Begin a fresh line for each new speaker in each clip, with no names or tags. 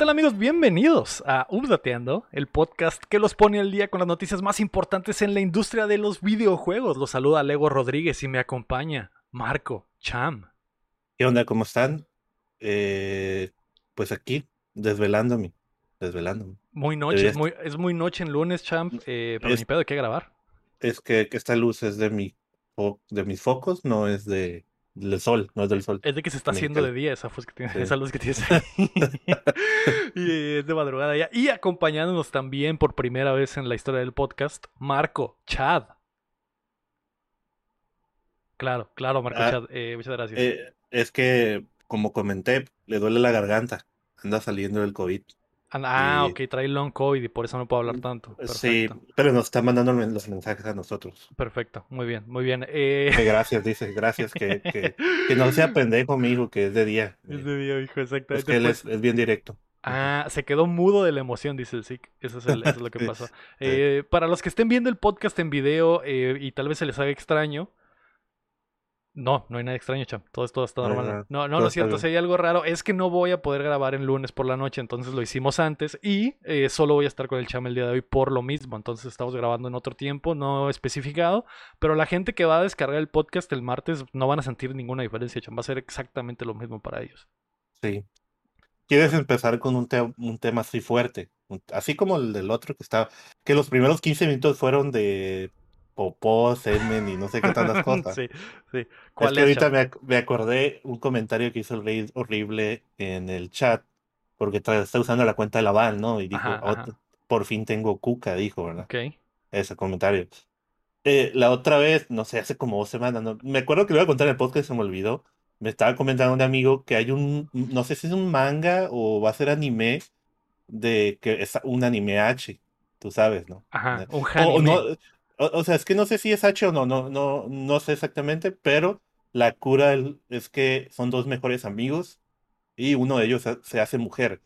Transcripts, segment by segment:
¿Qué tal amigos? Bienvenidos a Updateando, el podcast que los pone al día con las noticias más importantes en la industria de los videojuegos. Los saluda Lego Rodríguez y me acompaña Marco Cham.
¿Qué onda? ¿Cómo están? Eh, pues aquí, desvelándome, desvelándome.
Muy noche, es muy, es muy noche en lunes, Cham, eh, pero ni pedo de qué grabar.
Es que, que esta luz es de, mi, de mis focos, no es de, del sol, no es del sol.
Es de que se está haciendo de día esa, luz que tienes ahí. y es de madrugada ya. Y acompañándonos también por primera vez en la historia del podcast, Marco Chad. Claro, claro, Marco ah, Chad. Eh, muchas gracias.
Eh, es que, como comenté, le duele la garganta. Anda saliendo del COVID.
Ah, ok, trae long COVID y por eso no puedo hablar tanto.
Sí, pero nos está mandando los mensajes a nosotros.
Perfecto, muy bien, muy bien. Eh...
gracias, dice, gracias, que, que, que, no sea pendejo conmigo, que es de día.
Es de día, hijo, exactamente.
Es que él es, es, bien directo.
Ah, se quedó mudo de la emoción, dice el SIC. Eso es, eso es lo que pasó. Eh, para los que estén viendo el podcast en video eh, y tal vez se les haga extraño, no, no hay nada extraño, cham. Todo, todo está normal. No, no, lo siento. Si hay algo raro, es que no voy a poder grabar el lunes por la noche, entonces lo hicimos antes y eh, solo voy a estar con el cham el día de hoy por lo mismo. Entonces estamos grabando en otro tiempo, no especificado, pero la gente que va a descargar el podcast el martes no van a sentir ninguna diferencia, cham. Va a ser exactamente lo mismo para ellos.
Sí. ¿Quieres empezar con un, un tema así fuerte? Así como el del otro que estaba, que los primeros 15 minutos fueron de popó, semen y no sé qué tantas cosas.
sí, sí.
¿Cuál es que ahorita me, me, acordé un comentario que hizo el rey horrible en el chat, porque está usando la cuenta de la Val, ¿no? Y dijo, por fin tengo cuca, dijo, ¿verdad?
Ok.
Ese comentario. Eh, la otra vez, no sé, hace como dos semanas, no, me acuerdo que lo iba a contar en el podcast, se me olvidó. Me estaba comentando un amigo que hay un, no sé si es un manga o va a ser anime, de que es un anime H, tú sabes, ¿no?
Ajá, un anime.
O, sea, es que no sé si es H o no, no, no, no sé exactamente, pero la cura es que son dos mejores amigos y uno de ellos se hace mujer.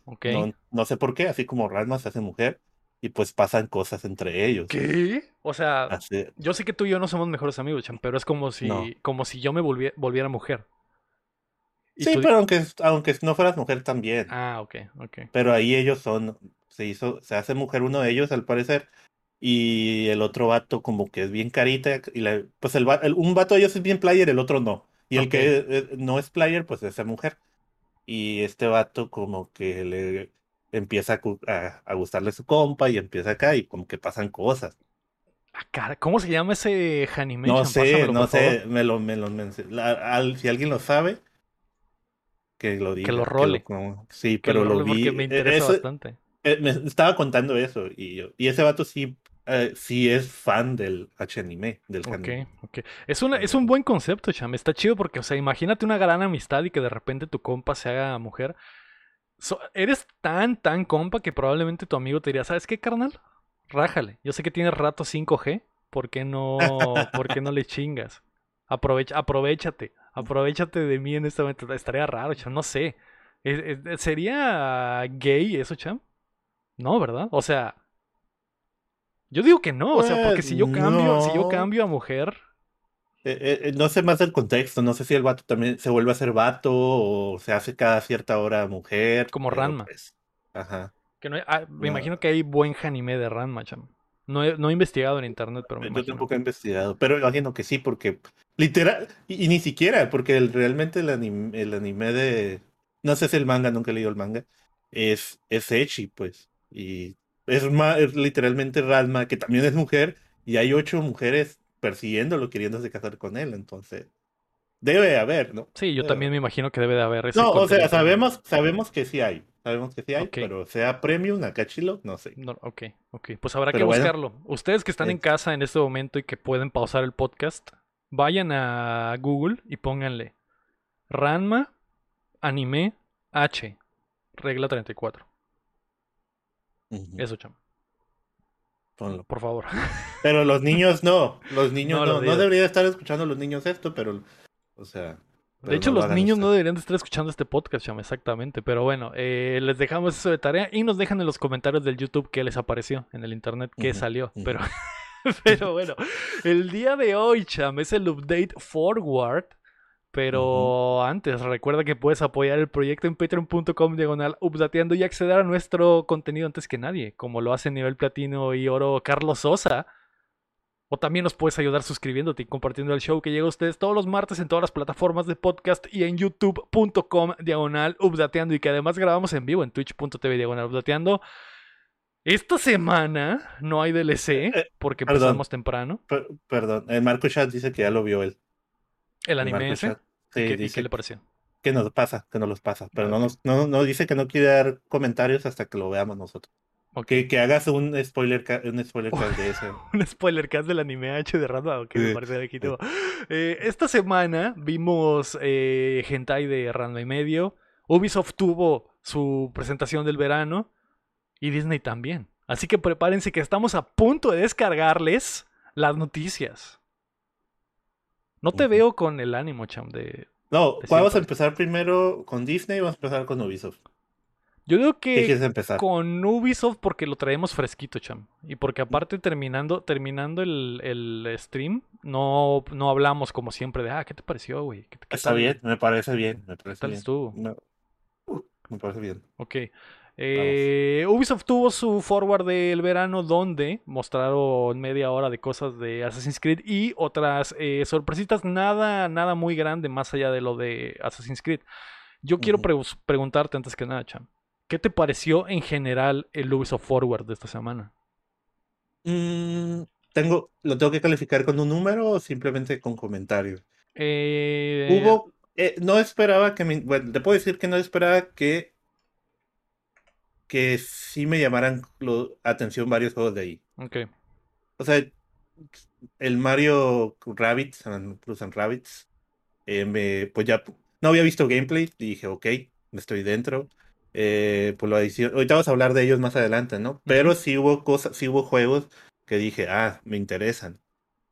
No, sé por qué, así como Ranma se hace mujer y pues pasan cosas entre ellos.
¿Qué? O sea, yo sé que tú y yo no somos mejores amigos, Chan, pero es como si, como si yo me volviera, mujer.
Sí, pero aunque, aunque no fueras mujer también.
Ah, ok, ok.
Pero ahí ellos son, se hizo, se hace mujer uno de ellos al parecer y el otro vato como que es bien carita, y la, pues el, un vato de ellos es bien player, el otro no. Y el que eh, no es player, pues es esa mujer. Y este vato como que le empieza a, a, gustarle su compa y empieza acá y como que pasan cosas.
Ah, ¿cómo se llama ese anime?
No sé, no sé, me lo, me lo si alguien lo sabe, que lo diga.
Que lo role.
sí, pero lo, vi.
me interesa bastante.
Eh, me estaba contando eso y, yo, y ese vato sí eh, sí es fan del H-anime, del
anime. Ok, Es, una, es un buen concepto, Cham. Está chido porque, o sea, imagínate una gran amistad y que de repente tu compa se haga mujer. eres tan, tan compa que probablemente tu amigo te diría, ¿sabes qué, carnal? Rájale. Yo sé que tienes rato 5G. ¿Por qué no, ¿por qué no le chingas? Aprovecha, aprovechate. Aprovechate de mí en este momento. Estaría raro, Cham. No sé. ¿Sería gay eso, Cham? No, ¿verdad? O sea, yo digo que no, o sea, porque si yo cambio, si yo cambio a mujer.
Eh, eh, eh, no sé más del contexto, no sé si el vato también se vuelve a ser vato o se hace cada cierta hora mujer.
Como Ranma.
Pues, ajá.
Que no, ah, me imagino que hay buen anime de Ranma, cham. No he, no he investigado en internet, pero me
Yo tampoco he investigado, pero imagino que sí, porque literal, y, ni siquiera, porque realmente el anime, el anime de, no sé si el manga, nunca he leído el manga, es, es Echi, pues, y es, literalmente Ralma, que también es mujer, y hay ocho mujeres persiguiéndolo, queriéndose casar con él, entonces debe haber, ¿no?
Sí, yo también me imagino que debe de haber.
no, o sea, sabemos, sabemos que sí hay, sabemos que sí hay, pero sea premium, Akachilo, no sé.
No, ok, ok, pues habrá que buscarlo. Ustedes que están en casa en este momento y que pueden pausar el podcast, vayan a Google y pónganle Ranma Anime H, regla 34. Eso, chamo. Por favor.
Pero los niños no. Los niños no. No, deberían estar escuchando los niños esto, pero. O sea.
De hecho, los niños no deberían estar escuchando este podcast, chamo, exactamente. Pero bueno, eh, les dejamos eso de tarea y nos dejan en los comentarios del YouTube qué les apareció en el internet, qué salió. Pero, pero bueno, el día de hoy, cham, es el update forward Pero antes, recuerda que puedes apoyar el proyecto en patreon.com diagonal updateando y acceder a nuestro contenido antes que nadie, como lo hace nivel platino y oro Carlos Sosa. O también nos puedes ayudar suscribiéndote y compartiendo el show que llega a ustedes todos los martes en todas las plataformas de podcast y en youtube.com diagonal updateando y que además grabamos en vivo en twitch.tv diagonal updateando. Esta semana no hay DLC
Eh, eh,
porque
perdón.
empezamos temprano.
Per- perdón, Marco Chat dice que ya lo vio él.
El anime ese.
Chat.
¿Y
Sí,
qué- ¿Y
dice
qué le pareció?
que nos pasa, que nos los pasa. Pero no, nos, no, no dice que no quiere dar comentarios hasta que lo veamos nosotros.
Ok.
Que, que hagas un spoiler, un spoiler cast de ese.
Un spoiler cast del anime H de Ranma, que me
Sí,
parece legítimo. Eh, esta semana vimos eh, Hentai de Ranma y medio. Ubisoft tuvo su presentación del verano y Disney también. Así que prepárense que estamos a punto de descargarles las noticias. No te veo con el ánimo, cham, de...
No,
De
vamos a empezar primero con Disney y vamos a empezar con Ubisoft.
Yo digo
¿Qué
que
quieres empezar?
con Ubisoft porque lo traemos fresquito, cham. Y porque aparte terminando, terminando el, el stream, no, no hablamos como siempre de, ah, ¿qué te pareció, güey? ¿Qué, qué
Está bien, me parece bien, me parece
tal
bien.
estuvo?
No, me parece bien.
Ok. Eh, Ubisoft tuvo su forward del verano donde mostraron media hora de cosas de Assassin's Creed y otras eh, sorpresitas, nada, nada muy grande más allá de lo de Assassin's Creed. Yo quiero preguntarte antes que nada, Cham, ¿qué te pareció en general el Ubisoft Forward de esta semana?
Mm, tengo, ¿lo tengo que calificar con un número o simplemente con comentarios?
Eh,
Hubo, no esperaba que me, bueno, te puedo decir que no esperaba que que sí me llamaran lo- atención varios juegos de ahí.
ok.
O sea, el Mario Rabbids, and Plus and Rabbids, eh, me, pues ya no había visto gameplay y dije, ok, estoy dentro. Eh, pues lo adicio- ahorita vamos a hablar de ellos más adelante, ¿no? Pero sí hubo cosas, sí hubo juegos que dije, ah, me interesan.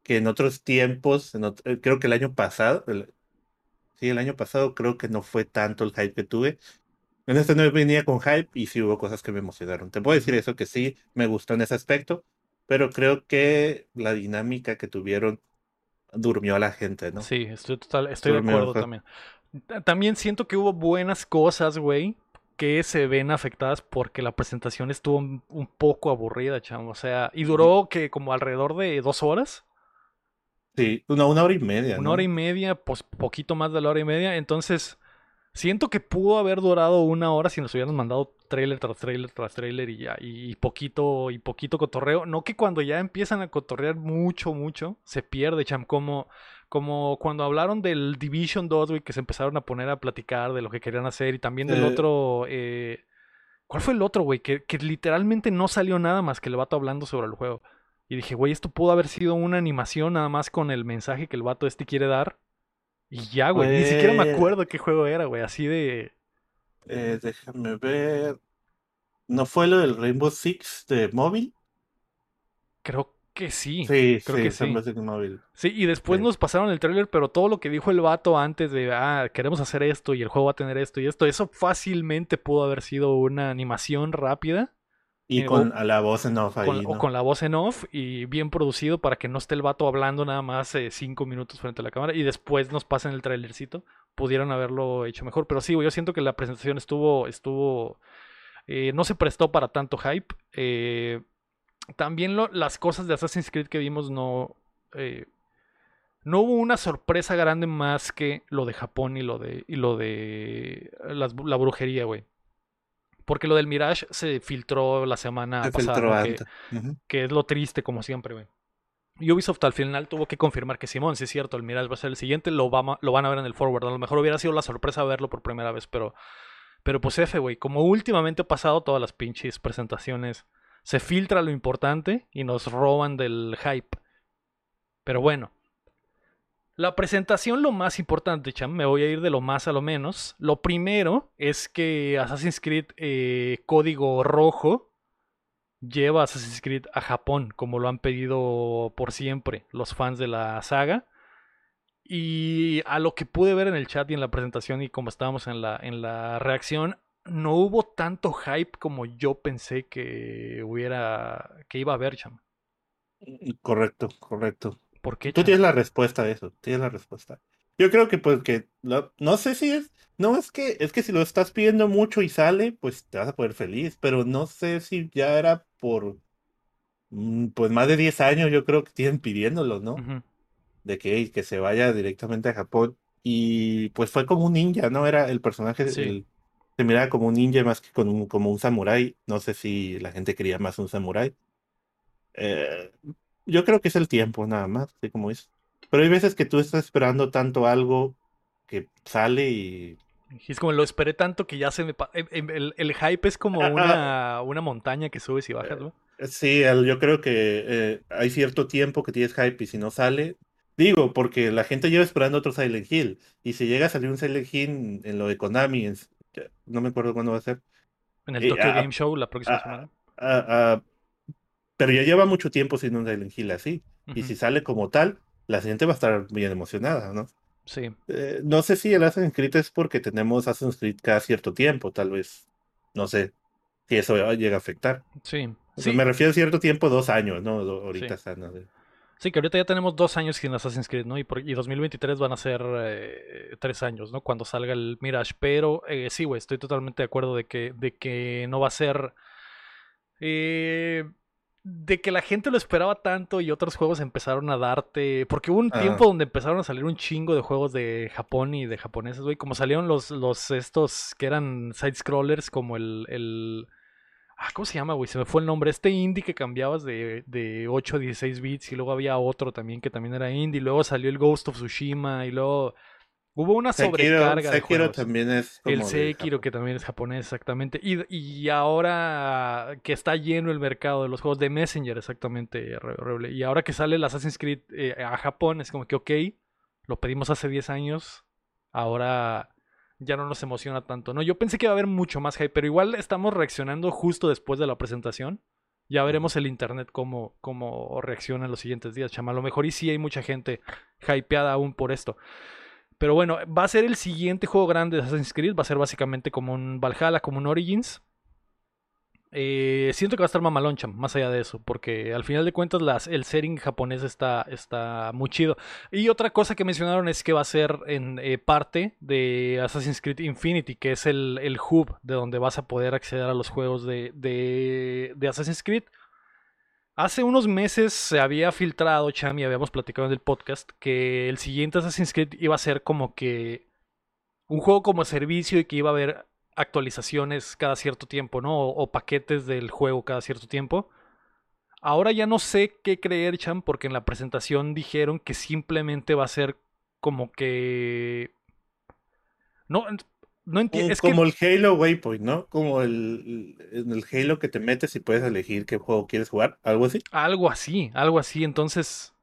Que en otros tiempos, en eh, creo que el año pasado, el- sí, el año pasado creo que no fue tanto el hype que tuve. En este no venía con hype y sí hubo cosas que me emocionaron. Te puedo decir eso, que sí me gustó en ese aspecto, pero creo que la dinámica que tuvieron durmió a la gente, ¿no?
Sí, estoy, total, estoy de acuerdo también. Ta- También siento que hubo buenas cosas, güey, que se ven afectadas porque la presentación estuvo un, un poco aburrida, chamo. O sea, y duró que como alrededor de dos horas,
Sí, una, una hora y media,
una
¿no?
hora y media, pues poquito más de la hora y media. Entonces, siento que pudo haber durado una hora si nos hubieran mandado trailer tras trailer tras trailer y ya, y poquito y poquito cotorreo. No que cuando ya empiezan a cotorrear mucho, mucho, se pierde, cham, como, como cuando hablaron del Division 2, güey, que se empezaron a poner a platicar de lo que querían hacer y también del
Eh.
otro... eh, ¿Cuál fue el otro, güey? Que, que literalmente no salió nada más que el vato hablando sobre el juego. Y dije, güey, esto pudo haber sido una animación nada más con el mensaje que el vato este quiere dar. Y ya, güey. Ni siquiera me
Pues-
acuerdo qué juego era, güey. Así de.
Eh, déjame ver. ¿No fue lo del Rainbow Six de móvil?
Creo que sí.
Sí,
creo
sí,
que sí.
Rainbow Six móvil.
Sí, y después
Sí.
nos pasaron el tráiler, pero todo lo que dijo el vato antes de, ah, queremos hacer esto y el juego va a tener esto y esto, eso fácilmente pudo haber sido una animación rápida
Y con a la voz en off ahí,
con, o con la voz en off y bien producido para que no esté el vato hablando nada más eh, cinco minutos frente a la cámara y después nos pasen el trailercito. Pudieron haberlo hecho mejor, pero sí, yo siento que la presentación estuvo, estuvo, eh, no se prestó para tanto hype. Eh, también lo- las cosas de Assassin's Creed que vimos no, eh, no hubo una sorpresa grande más que lo de Japón y lo de, y lo de las- la brujería, güey. Porque lo del Mirage se filtró la semana
Se
pasada, que-
antes. Ujú.
que es lo triste como siempre, güey. Ubisoft al final tuvo que confirmar que Simón, sí es cierto, el Mirage va a ser el siguiente, lo, va- lo van a ver en el forward. A lo mejor hubiera sido la sorpresa verlo por primera vez, pero, pero pues F, güey, como últimamente ha pasado todas las pinches presentaciones, se filtra lo importante y nos roban del hype. Pero bueno. La presentación, lo más importante, cham, me voy a ir de lo más a lo menos. Lo primero es que Assassin's Creed eh, Código Rojo lleva Assassin's Creed a Japón, como lo han pedido por siempre los fans de la saga. Y a lo que pude ver en el chat y en la presentación y como estábamos en la, en la reacción, no hubo tanto hype como yo pensé que hubiera, que iba a haber, cham.
Correcto, correcto.
¿Por qué,
Tú tienes la respuesta a eso, tienes la respuesta. Yo creo que pues que no sé si es, no es que es que si lo estás pidiendo mucho y sale, pues te vas a poder feliz, pero no sé si ya era por mm, pues más de 10 años yo creo que tienen pidiéndolo, ¿no? De que, que se vaya directamente a Japón y pues fue como un ninja, ¿no? Era el personaje se miraba como un ninja más que como un samurái, no sé si la gente quería más un samurái. Eh, yo creo que es el tiempo nada más, así como es. Pero hay veces que tú estás esperando tanto algo que sale y...
Es como lo esperé tanto que ya se me... Em, em, el, el, hype es como una, una montaña que subes y bajas, ¿no?
Eh, sí, yo creo que eh, hay cierto tiempo que tienes hype y si no sale... Digo, porque la gente lleva esperando otro Silent Hill. Y si llega a salir un Silent Hill en lo de Konami, no me acuerdo cuándo va a ser.
En el Tokyo Game Show la próxima semana.
Pero ya lleva mucho tiempo sin un Silent Hill así. Y si sale como tal, la gente va a estar bien emocionada, ¿no?
Sí.
Eh, no sé si el Assassin's Creed es porque tenemos Assassin's Creed cada cierto tiempo, tal vez. No sé si eso llega a afectar.
Sí.
Me refiero a cierto tiempo, dos años, ¿no? Ahorita
sí. Sí, que ahorita ya tenemos dos años sin Assassin's Creed, ¿no? Y, por, 2023 van a ser eh, tres años, ¿no? Cuando salga el Mirage. Pero eh, sí, güey, estoy totalmente de acuerdo de que, de que no va a ser... Eh, de que la gente lo esperaba tanto y otros juegos empezaron a darte. Porque hubo un ah. tiempo donde empezaron a salir un chingo de juegos de Japón y de japoneses, güey. Como salieron los, los estos que eran side-scrollers, como el, el. Ah, ¿cómo se llama, güey? Se me fue el nombre. Este indie que cambiabas de, de 8 a 16 bits y luego había otro también que también era indie. Luego salió el Ghost of Tsushima y luego Hubo una sobrecarga de juegos.
también es
El Sekiro, que también es japonés, exactamente. Y, y, ahora que está lleno el mercado de los juegos de Messenger, exactamente. Y ahora que sale el Assassin's Creed eh, a Japón, es como que, ok, lo pedimos hace 10 años, ahora ya no nos emociona tanto. No, yo pensé que iba a haber mucho más hype, pero igual estamos reaccionando justo después de la presentación. Ya veremos el internet cómo, cómo reacciona en los siguientes días, chama. A lo mejor y sí hay mucha gente hypeada aún por esto. Pero bueno, va a ser el siguiente juego grande de Assassin's Creed. Va a ser básicamente como un Valhalla, como un Origins. Eh, siento que va a estar mamaloncha, más allá de eso, porque al final de cuentas el setting japonés está, está muy chido. Y otra cosa que mencionaron es que va a ser en eh, parte de Assassin's Creed Infinity, que es el, el, hub de donde vas a poder acceder a los juegos de, de Assassin's Creed. Hace unos meses se había filtrado, Cham, y habíamos platicado en el podcast, que el siguiente Assassin's Creed iba a ser como que un juego como servicio y que iba a haber actualizaciones cada cierto tiempo, ¿no? O, paquetes del juego cada cierto tiempo. Ahora ya no sé qué creer, Cham, porque en la presentación dijeron que simplemente va a ser como que... No, no entiendo.
como el Halo Waypoint, ¿no? Como el, el Halo que te metes y puedes elegir qué juego quieres jugar, algo así.
Algo así, algo así. Entonces,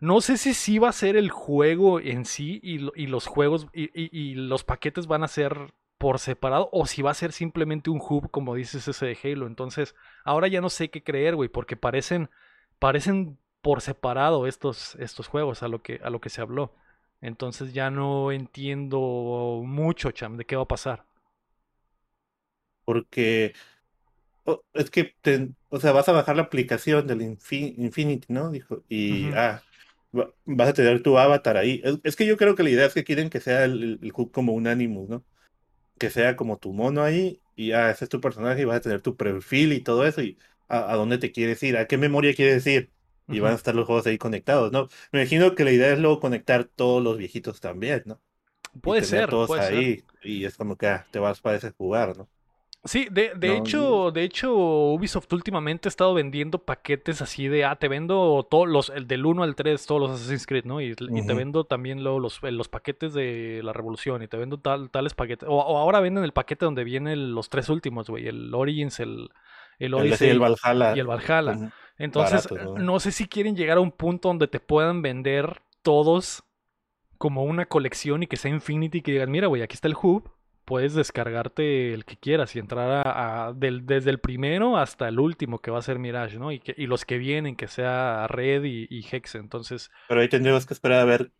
no sé si sí va a ser el juego en sí y, los juegos y, los paquetes van a ser por separado o si va a ser simplemente un hub, como dices ese de Halo. Entonces, ahora ya no sé qué creer, güey, porque parecen, parecen por separado estos, estos juegos a lo que, a lo que se habló. Entonces ya no entiendo mucho, Cham, de qué va a pasar.
Porque es que, o sea, vas a bajar la aplicación del Infinity, ¿no? Dijo, y ah, vas a tener tu avatar ahí. Es, que yo creo que la idea es que quieren que sea el, el, como un Animus, ¿no? Que sea como tu mono ahí, y ah, ese es tu personaje, y vas a tener tu perfil y todo eso, y a, a dónde te quieres ir, a qué memoria quieres ir y van a estar los juegos ahí conectados, ¿no? Me imagino que la idea es luego conectar todos los viejitos también, ¿no?
Puede ser.
Todos
puede
ahí y es como que ah, te vas para ese jugar, ¿no?
Sí, de, de hecho, de hecho, Ubisoft últimamente ha estado vendiendo paquetes así de, ah, te vendo todos los, el del 1 al 3, todos los Assassin's Creed, ¿no? Y, te vendo también luego los, los paquetes de la Revolución y te vendo tal, tales paquetes. O, ahora venden el paquete donde vienen los tres últimos, güey, el Origins, el, el Odyssey
y el Valhalla.
Y el Valhalla. Entonces, ¿no? sé si quieren llegar a un punto donde te puedan vender todos como una colección y que sea Infinity y que digan, mira, güey, aquí está el hub, puedes descargarte el que quieras y entrar a, desde el primero hasta el último que va a ser Mirage, ¿no? Y, que, y los que vienen, que sea Red y, Hex, entonces...
Pero ahí tendríamos que esperar a ver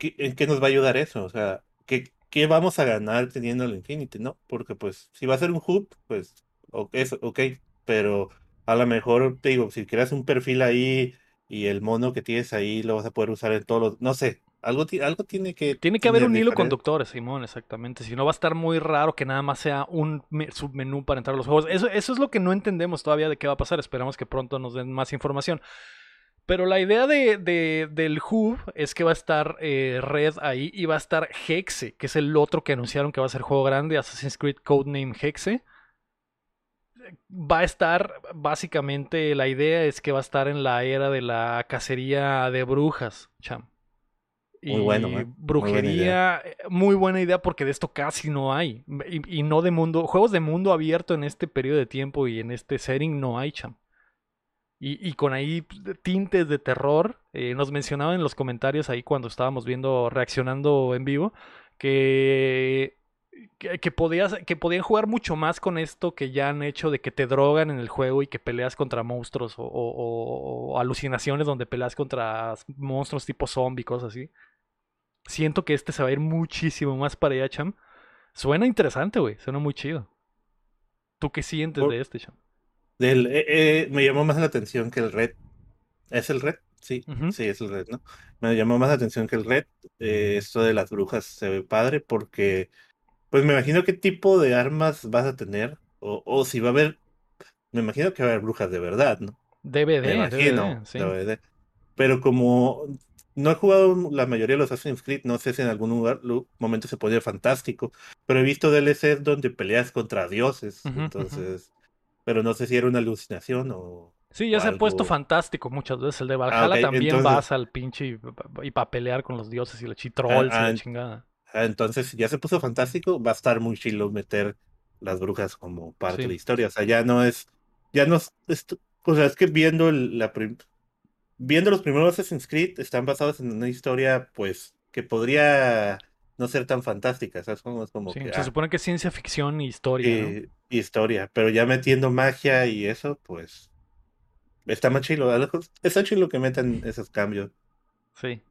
en qué nos va a ayudar eso, o sea, ¿qué, qué vamos a ganar teniendo el Infinity, ¿no? Porque pues si va a ser un hub, pues ok, ok pero a lo mejor, te digo, si creas un perfil ahí y el mono que tienes ahí lo vas a poder usar en todos los, no sé, Algo, algo tiene que.
Tiene que haber un hilo conductor, Simón, exactamente. Si no va a estar muy raro que nada más sea un submenú para entrar a los juegos. Eso, eso es lo que no entendemos todavía de qué va a pasar. Esperamos que pronto nos den más información. Pero la idea de, del Hub es que va a estar eh, Red ahí y va a estar Hexe, que es el otro que anunciaron que va a ser juego grande, Assassin's Creed Codename Hexe. Va a estar, básicamente, la idea es que va a estar en la era de la cacería de brujas, cham.
Muy bueno,
brujería, eh, muy buena, idea porque de esto casi no hay. Y, no de mundo, juegos de mundo abierto en este periodo de tiempo y en este setting no hay, cham. Y, con ahí tintes de terror. Eh, nos mencionaban en los comentarios ahí cuando estábamos viendo, reaccionando en vivo, que, que, podías, que podían jugar mucho más con esto que ya han hecho de que te drogan en el juego y que peleas contra monstruos o, o alucinaciones donde peleas contra monstruos tipo zombie, cosas así. Siento que este se va a ir muchísimo más para allá, Cham. Suena interesante, güey. Suena muy chido. ¿Tú qué sientes de este, Cham?
Del, eh, eh, me llamó más la atención que el Red. ¿Es el Red? Sí, sí, es el Red, ¿no? Me llamó más la atención que el Red. Eh, esto de las brujas se ve padre porque, pues me imagino qué tipo de armas vas a tener. O, o si va a haber, me imagino que va a haber brujas de verdad, ¿no?
DVD, me imagino, sí.
Pero como no he jugado la mayoría de los Assassin's Creed, no sé si en algún lugar, momento se podría fantástico, pero he visto DLCs donde peleas contra dioses, entonces, pero no sé si era una alucinación o...
Sí, ya se ha puesto fantástico muchas veces. El de ah, Valhalla también vas al pinche y, para pelear con los dioses y los chitrolls y la ah, chingada.
Ah, entonces, ya se puso fantástico, va a estar muy chilo meter las brujas como parte de la historia. O sea, ya no es, ya no es, o sea, es que viendo la, viendo los primeros Assassin's Creed, están basados en una historia, pues, que podría no ser tan fantástica, ¿sabes? Como, es como
sí,
que,
se supone que es ciencia ficción y historia.
historia, pero ya metiendo magia y eso, pues, está más chilo. Está chilo que metan esos cambios.
Sí.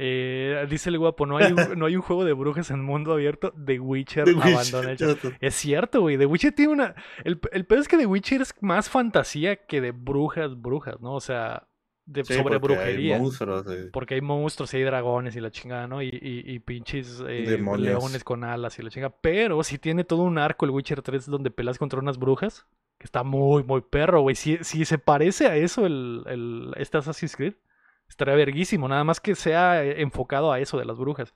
Eh, dice el guapo, no hay, un, no hay un juego de brujas en mundo abierto. The Witcher abandona Es cierto, güey. The Witcher tiene una. El, el peor es que The Witcher es más fantasía que de brujas, brujas, ¿no? O sea, de, sobre brujería. Porque hay monstruos y hay dragones y la chingada, ¿no? Y, y, pinches eh, leones con alas y la chingada. Pero si tiene todo un arco el Witcher 3 donde pelas contra unas brujas. Que está muy, muy perro, güey. Si, si se parece a eso el, el, este Assassin's Creed, estaría verguísimo. Nada más que sea eh, enfocado a eso de las brujas.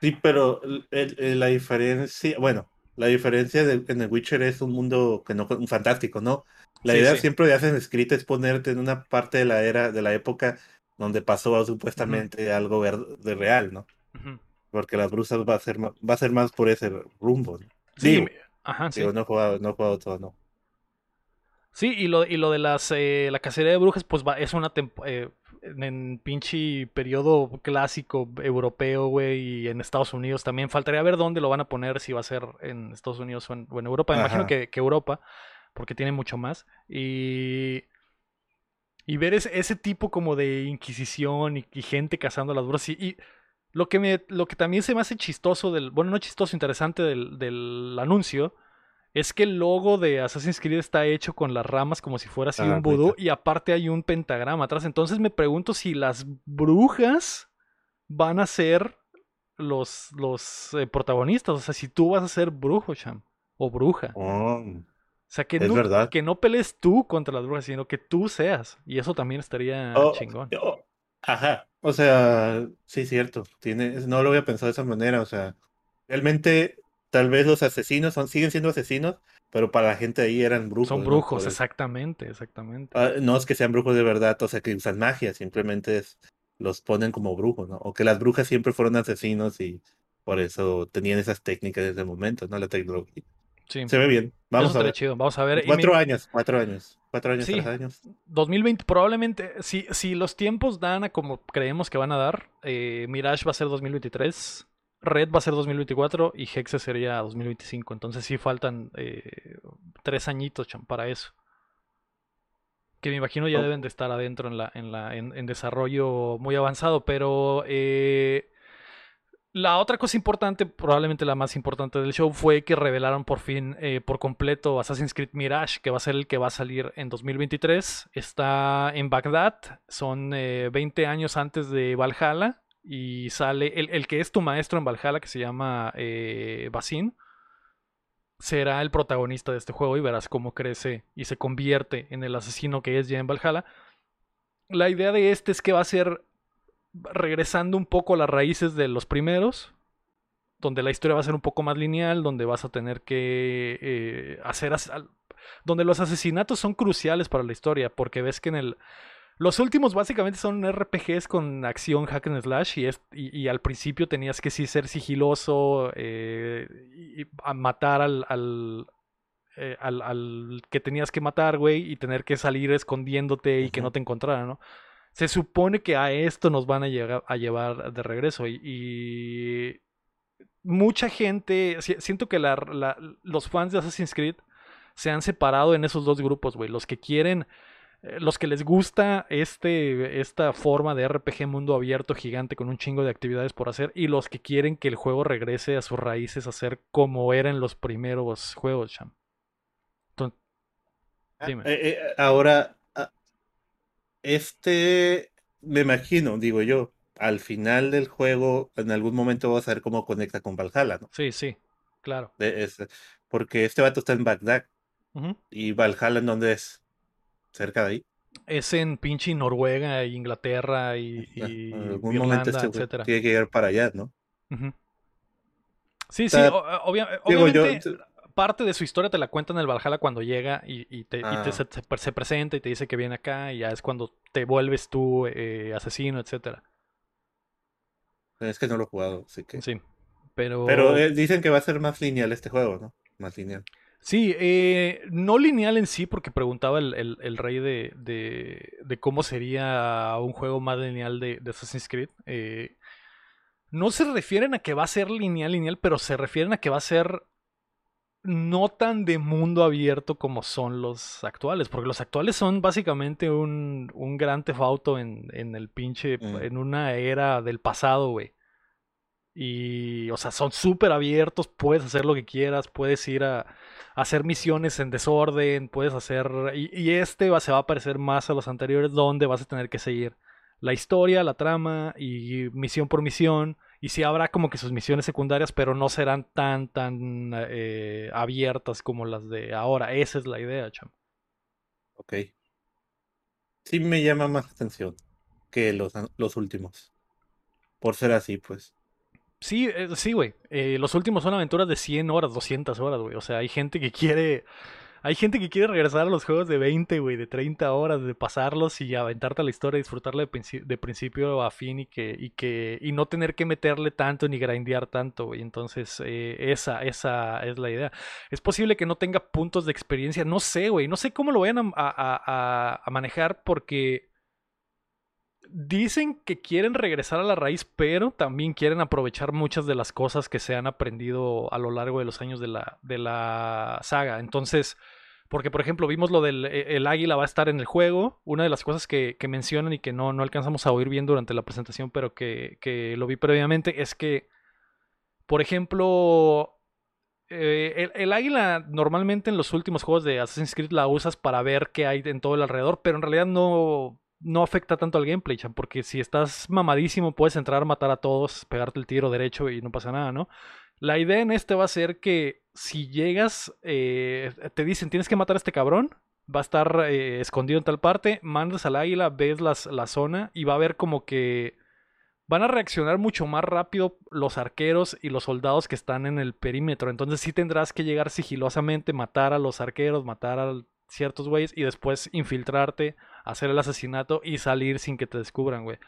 Sí, pero la diferencia, bueno, la diferencia de, en el Witcher es un mundo que no un fantástico, ¿no? La idea siempre de Assassin's Creed es ponerte en una parte de la era, de la época donde pasó supuestamente algo de real, ¿no? Porque las brusas va a ser va a ser más por ese rumbo. ¿no?
Sí, ajá, sí.
no he jugado, no he jugado todo, no.
Sí, y lo, y lo de las eh, la cacería de brujas, pues va, es una eh, en pinche periodo clásico europeo, güey, y en Estados Unidos también. Faltaría ver dónde lo van a poner, si va a ser en Estados Unidos o en, Europa. Me imagino que, que Europa porque tiene mucho más. Y, y ver ese, tipo como de inquisición y, gente cazando las brujas. Y, lo, que me, lo que también se me hace chistoso, del, bueno, no chistoso, interesante del, del anuncio, es que el logo de Assassin's Creed está hecho con las ramas como si fuera así ah, un vudú y aparte hay un pentagrama atrás. Entonces me pregunto si las brujas van a ser los, los eh, protagonistas. O sea, si tú vas a ser brujo, Cham, o bruja.
Oh.
O sea, que, no, que no pelees tú contra las brujas, sino que tú seas. Y eso también estaría oh, chingón.
Oh, ajá. O sea, sí, cierto. Tiene, no lo había pensado de esa manera. O sea, realmente, tal vez los asesinos son, siguen siendo asesinos, pero para la gente ahí eran brujos.
Son brujos, exactamente, exactamente.
Ah, no es que sean brujos de verdad, o sea, que usan magia, simplemente los ponen como brujos, ¿no? O que las brujas siempre fueron asesinos y por eso tenían esas técnicas desde el momento, ¿no? La tecnología. Se ve bien. Vamos a ver.
Vamos a ver.
Cuatro años, cuatro años. Cuatro años, tres años.
2020, probablemente, si, si los tiempos dan a como creemos que van a dar, eh, Mirage va a ser 2023, Red va a ser 2024 y Hexe sería 2025. Entonces sí faltan eh, tres añitos para eso. Que me imagino ya oh. deben de estar adentro en, la, en, la, en desarrollo muy avanzado, pero eh, la otra cosa importante, probablemente la más importante del show, fue que revelaron por fin eh, por completo Assassin's Creed Mirage, que va a ser el que va a salir en 2023. Está en Bagdad, son 20 eh, años antes de Valhalla. Y sale el, el que es tu maestro en Valhalla, que se llama eh, Basin, será el protagonista de este juego y verás cómo crece y se convierte en el asesino que es ya en Valhalla. La idea de este es que va a ser regresando un poco a las raíces de los primeros, donde la historia va a ser un poco más lineal, donde vas a tener que eh, hacer... donde los asesinatos son cruciales para la historia, porque ves que en el... Los últimos básicamente son RPGs con acción hack and slash y, es, y, al principio tenías que sí ser sigiloso eh, y, a matar al, al, eh, al, al, que tenías que matar, güey, y tener que salir escondiéndote y que no te encontraran, ¿no? Se supone que a esto nos van a, llegar, a llevar de regreso y, mucha gente, siento que los fans de Assassin's Creed se han separado en esos dos grupos, güey. Los que quieren, los que les gusta este, esta forma de RPG mundo abierto gigante con un chingo de actividades por hacer y los que quieren que el juego regrese a sus raíces a ser como eran los primeros juegos, Cham. Entonces,
ah, dime. Eh, eh, ahora, ah, este, me imagino, digo yo, al final del juego, en algún momento vas a ver cómo conecta con Valhalla, ¿no?
Sí, sí, claro.
porque este vato está en Bagdad. ¿Y Valhalla en dónde es? ¿Cerca de ahí?
Es en pinche Noruega, Inglaterra y, y en algún momento este
etcétera. Tiene que ir para allá, ¿no?
Sí, sí, obviamente parte de su historia te la cuenta en el Valhalla cuando llega y, te, ah. se, presenta y te dice que viene acá y ya es cuando te vuelves tú eh, asesino, etcétera.
Es que no lo he jugado, así que.
Sí. Pero.
Pero eh, dicen que va a ser más lineal este juego, ¿no? Más lineal.
Sí, eh, no lineal en sí, porque preguntaba el, rey de, de, cómo sería un juego más lineal de, Assassin's Creed. Eh, no se refieren a que va a ser lineal, lineal, pero se refieren a que va a ser no tan de mundo abierto como son los actuales, porque los actuales son básicamente un, un gran tefauto en, en el pinche, mm. en una era del pasado, güey. Y, o sea, son súper abiertos, puedes hacer lo que quieras, puedes ir a, hacer misiones en desorden, puedes hacer... Y, este va, se va a parecer más a los anteriores, donde vas a tener que seguir la historia, la trama y misión por misión y sí habrá como que sus misiones secundarias, pero no serán tan, tan eh, abiertas como las de ahora. Esa es la idea, cham.
Ok. Sí me llama más atención que los, los últimos. Por ser así, pues.
Sí, eh, sí, güey. Eh, los últimos son aventuras de 100 horas, 200 horas, güey. O sea, hay gente que quiere hay gente que quiere regresar a los juegos de 20, güey, de 30 horas, de pasarlos y aventarte a la historia, disfrutarla de, principio a fin y que, y que y no tener que meterle tanto ni grindear tanto, güey. Entonces, eh, esa, esa es la idea. Es posible que no tenga puntos de experiencia, no sé, güey, no sé cómo lo vayan a, a manejar porque dicen que quieren regresar a la raíz, pero también quieren aprovechar muchas de las cosas que se han aprendido a lo largo de los años de la, de la saga. Entonces, porque por ejemplo vimos lo del e, el águila va a estar en el juego, una de las cosas que, mencionan y que no, no, alcanzamos a oír bien durante la presentación, pero que, que lo vi previamente, es que, por ejemplo, eh, el, águila normalmente en los últimos juegos de Assassin's Creed la usas para ver qué hay en todo el alrededor, pero en realidad no, no afecta tanto al gameplay, chan, porque si estás mamadísimo puedes entrar, matar a todos, pegarte el tiro derecho y no pasa nada, ¿no? La idea en este va a ser que si llegas, eh, te dicen tienes que matar a este cabrón, va a estar eh, escondido en tal parte, mandas al águila, ves las, la zona y va a ver como que van a reaccionar mucho más rápido los arqueros y los soldados que están en el perímetro. Entonces sí tendrás que llegar sigilosamente, matar a los arqueros, matar a ciertos güeyes y después infiltrarte hacer el asesinato y salir sin que te descubran, güey.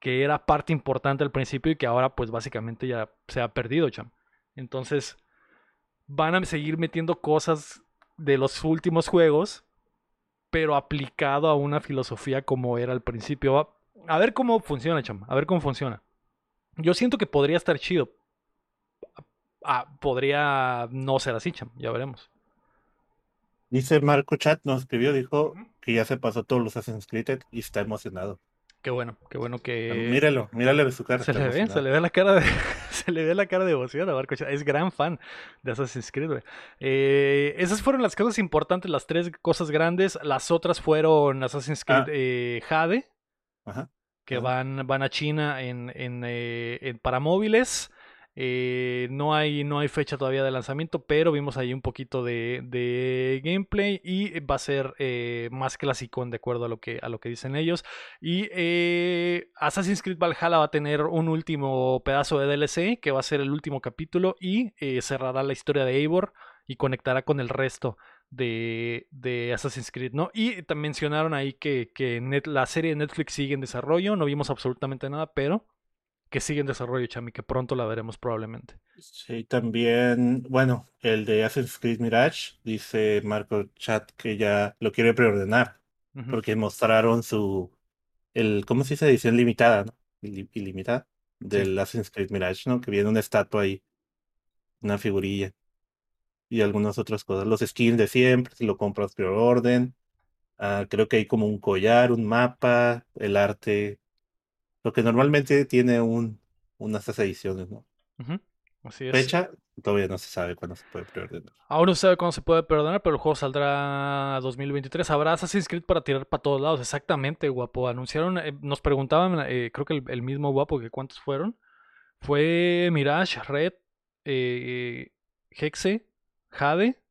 Que era parte importante al principio y que ahora pues básicamente ya se ha perdido, cham. Entonces van a seguir metiendo cosas de los últimos juegos, pero aplicado a una filosofía como era al principio. A ver cómo funciona, cham. A ver cómo funciona. Yo siento que podría estar chido. Ah, podría no ser así, cham. Ya veremos.
Dice Marco Chat, nos escribió, dijo que ya se pasó todos los Assassin's Creed y está emocionado.
Qué bueno, qué bueno que.
Míralo, mírale de su cara.
Se le ve, se le ve la cara de, se le ve la cara de emoción a Marco Chat. Es gran fan de Assassin's Creed, eh, esas fueron las cosas importantes, las tres cosas grandes. Las otras fueron Assassin's Creed ah. eh, Jade. Ajá. que van, van a China en, en, eh, en para móviles. Eh, no, hay, no hay fecha todavía de lanzamiento, pero vimos ahí un poquito de, gameplay y va a ser eh, más clásico de acuerdo a lo que, a lo que dicen ellos. Y eh, Assassin's Creed Valhalla va a tener un último pedazo de DLC que va a ser el último capítulo y cerrará la historia de Eivor y conectará con el resto de, Assassin's Creed, ¿no? Y mencionaron ahí que, que la serie de Netflix sigue en desarrollo, no vimos absolutamente nada, pero que sigue en desarrollo, Chami, que pronto la veremos probablemente.
Sí, también, bueno, el de Assassin's Creed Mirage, dice Marco Chat que ya lo quiere preordenar, porque mostraron su, el, ¿cómo se dice? Edición limitada, ¿no? ilimitada, del Assassin's Creed Mirage, ¿no? Que viene una estatua ahí, una figurilla y algunas otras cosas. Los skins de siempre, si lo compras preorden. Uh, creo que hay como un collar, un mapa, el arte lo que normalmente tiene un, unas ediciones, ¿no?
Así es.
Fecha, todavía no se sabe cuándo se puede preordenar.
Aún no se sabe cuándo se puede preordenar, pero el juego saldrá 2023. Habrá Assassin's Creed para tirar para todos lados. Exactamente, guapo. Anunciaron, eh, nos preguntaban, eh, creo que el, mismo guapo, que cuántos fueron. Fue Mirage, Red, eh, Hexe, Jade,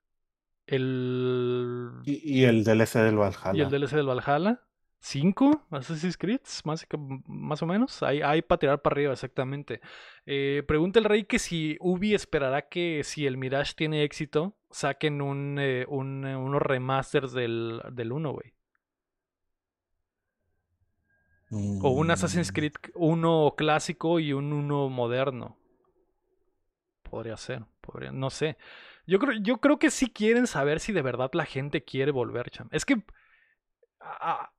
el...
Y, y, el DLC del Valhalla.
Y el DLC del Valhalla. ¿Cinco Assassin's Creed? Más, más o menos. Hay, hay para tirar para arriba, exactamente. Eh, pregunta el rey que si Ubi esperará que si el Mirage tiene éxito, saquen un, eh, un eh, unos remasters del, del 1, güey. O un Assassin's mm. Creed 1 clásico y un 1 moderno. Podría ser, podría, no sé. Yo creo, yo creo que sí quieren saber si de verdad la gente quiere volver, cham. Es que a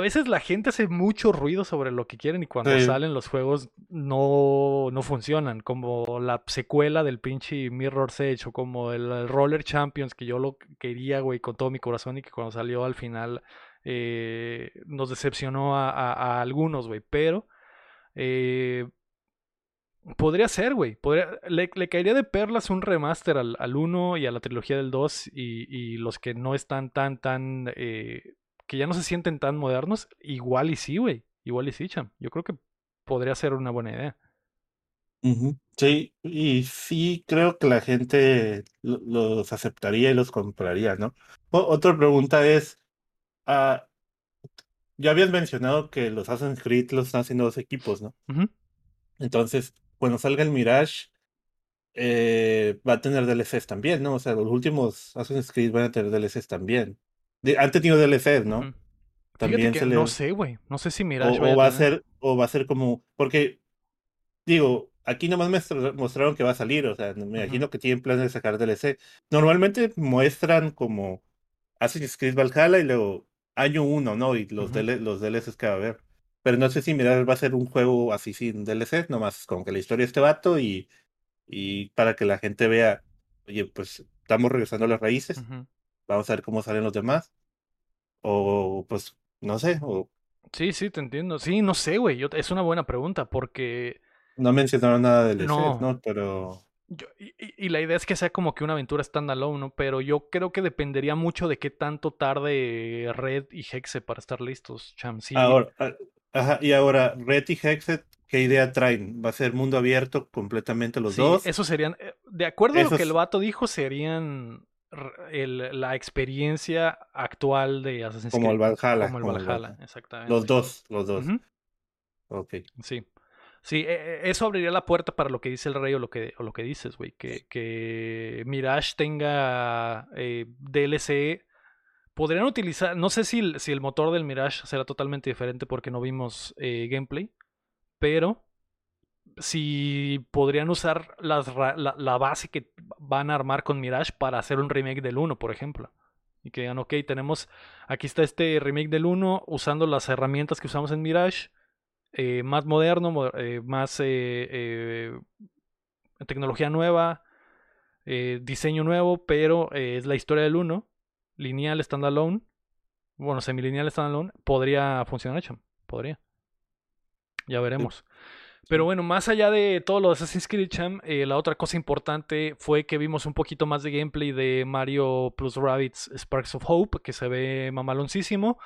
veces la gente hace mucho ruido sobre lo que quieren y cuando salen los juegos no, no funcionan. Como la secuela del pinche Mirror's Edge o como el, Roller Champions que yo lo quería, güey, con todo mi corazón y que cuando salió al final eh, nos decepcionó a, algunos, güey. Pero eh, podría ser, güey. Le, le, caería de perlas un remaster al, al 1 y a la trilogía del 2 y, y los que no están tan, tan... Eh, que ya no se sienten tan modernos, igual y sí, güey. Igual y sí, cham. Yo creo que podría ser una buena idea.
Sí, y sí creo que la gente los aceptaría y los compraría, ¿no? otra pregunta es, ah, ya habías mencionado que los Assassin's Creed los están haciendo dos equipos, ¿no? Entonces, cuando salga el Mirage, eh, va a tener DLCs también, ¿no? O sea, los últimos Assassin's Creed van a tener DLCs también han tenido DLC, ¿no?
También se No sé, güey. No sé si Mirage
o, va a ser O va a ser como. Porque, digo, aquí nomás me mostraron que va a salir. O sea, me imagino que tienen planes de sacar DLC. Normalmente muestran como Assassin's Creed Valhalla y luego año uno, ¿no? Y los, los DLCs que va a haber. Pero no sé si Mirage va a ser un juego así sin DLC, nomás con que la historia esté vato y, y para que la gente vea, oye, pues estamos regresando a las raíces. Vamos a ver cómo salen los demás. O pues, no sé. O...
Sí, sí, te entiendo. Sí, no sé, güey. Es una buena pregunta porque...
No mencionaron nada del no. ¿no? Pero...
y, la idea es que sea como que una aventura standalone, ¿no? Pero yo creo que dependería mucho de qué tanto tarde Red y Hexe para estar listos, Cham.
Ahora, ah, ajá, y ahora, Red y Hexe, ¿qué idea traen? ¿Va a ser mundo abierto completamente los dos?
Eso serían, eh, de acuerdo a lo que el vato dijo, serían el, la experiencia actual de Assassin's
Creed. Como el Valhalla.
Como el Valhalla, exactamente.
Los dos, los dos. Ok.
Sí. Sí, e, e, eso abriría la puerta para lo que dice el rey o lo que, o lo que dices, güey. Que, que Mirage tenga eh, DLC. Podrían utilizar, no sé si, si el motor del Mirage será totalmente diferente porque no vimos eh, gameplay, pero si podrían usar la, base que van a armar con Mirage para hacer un remake del 1, por ejemplo. Y que digan, ok, tenemos, aquí está este remake del 1 usando las herramientas que usamos en Mirage, eh, más moderno, eh, más eh, tecnología nueva, diseño nuevo, pero es la historia del 1, lineal standalone, bueno, semilineal standalone, podría funcionar, podría. Ya veremos. Pero bueno, más allá de todo lo de Assassin's Creed Cham, eh, la otra cosa importante fue que vimos un poquito más de gameplay de Mario plus Rabbids Sparks of Hope, que se ve mamaloncísimo.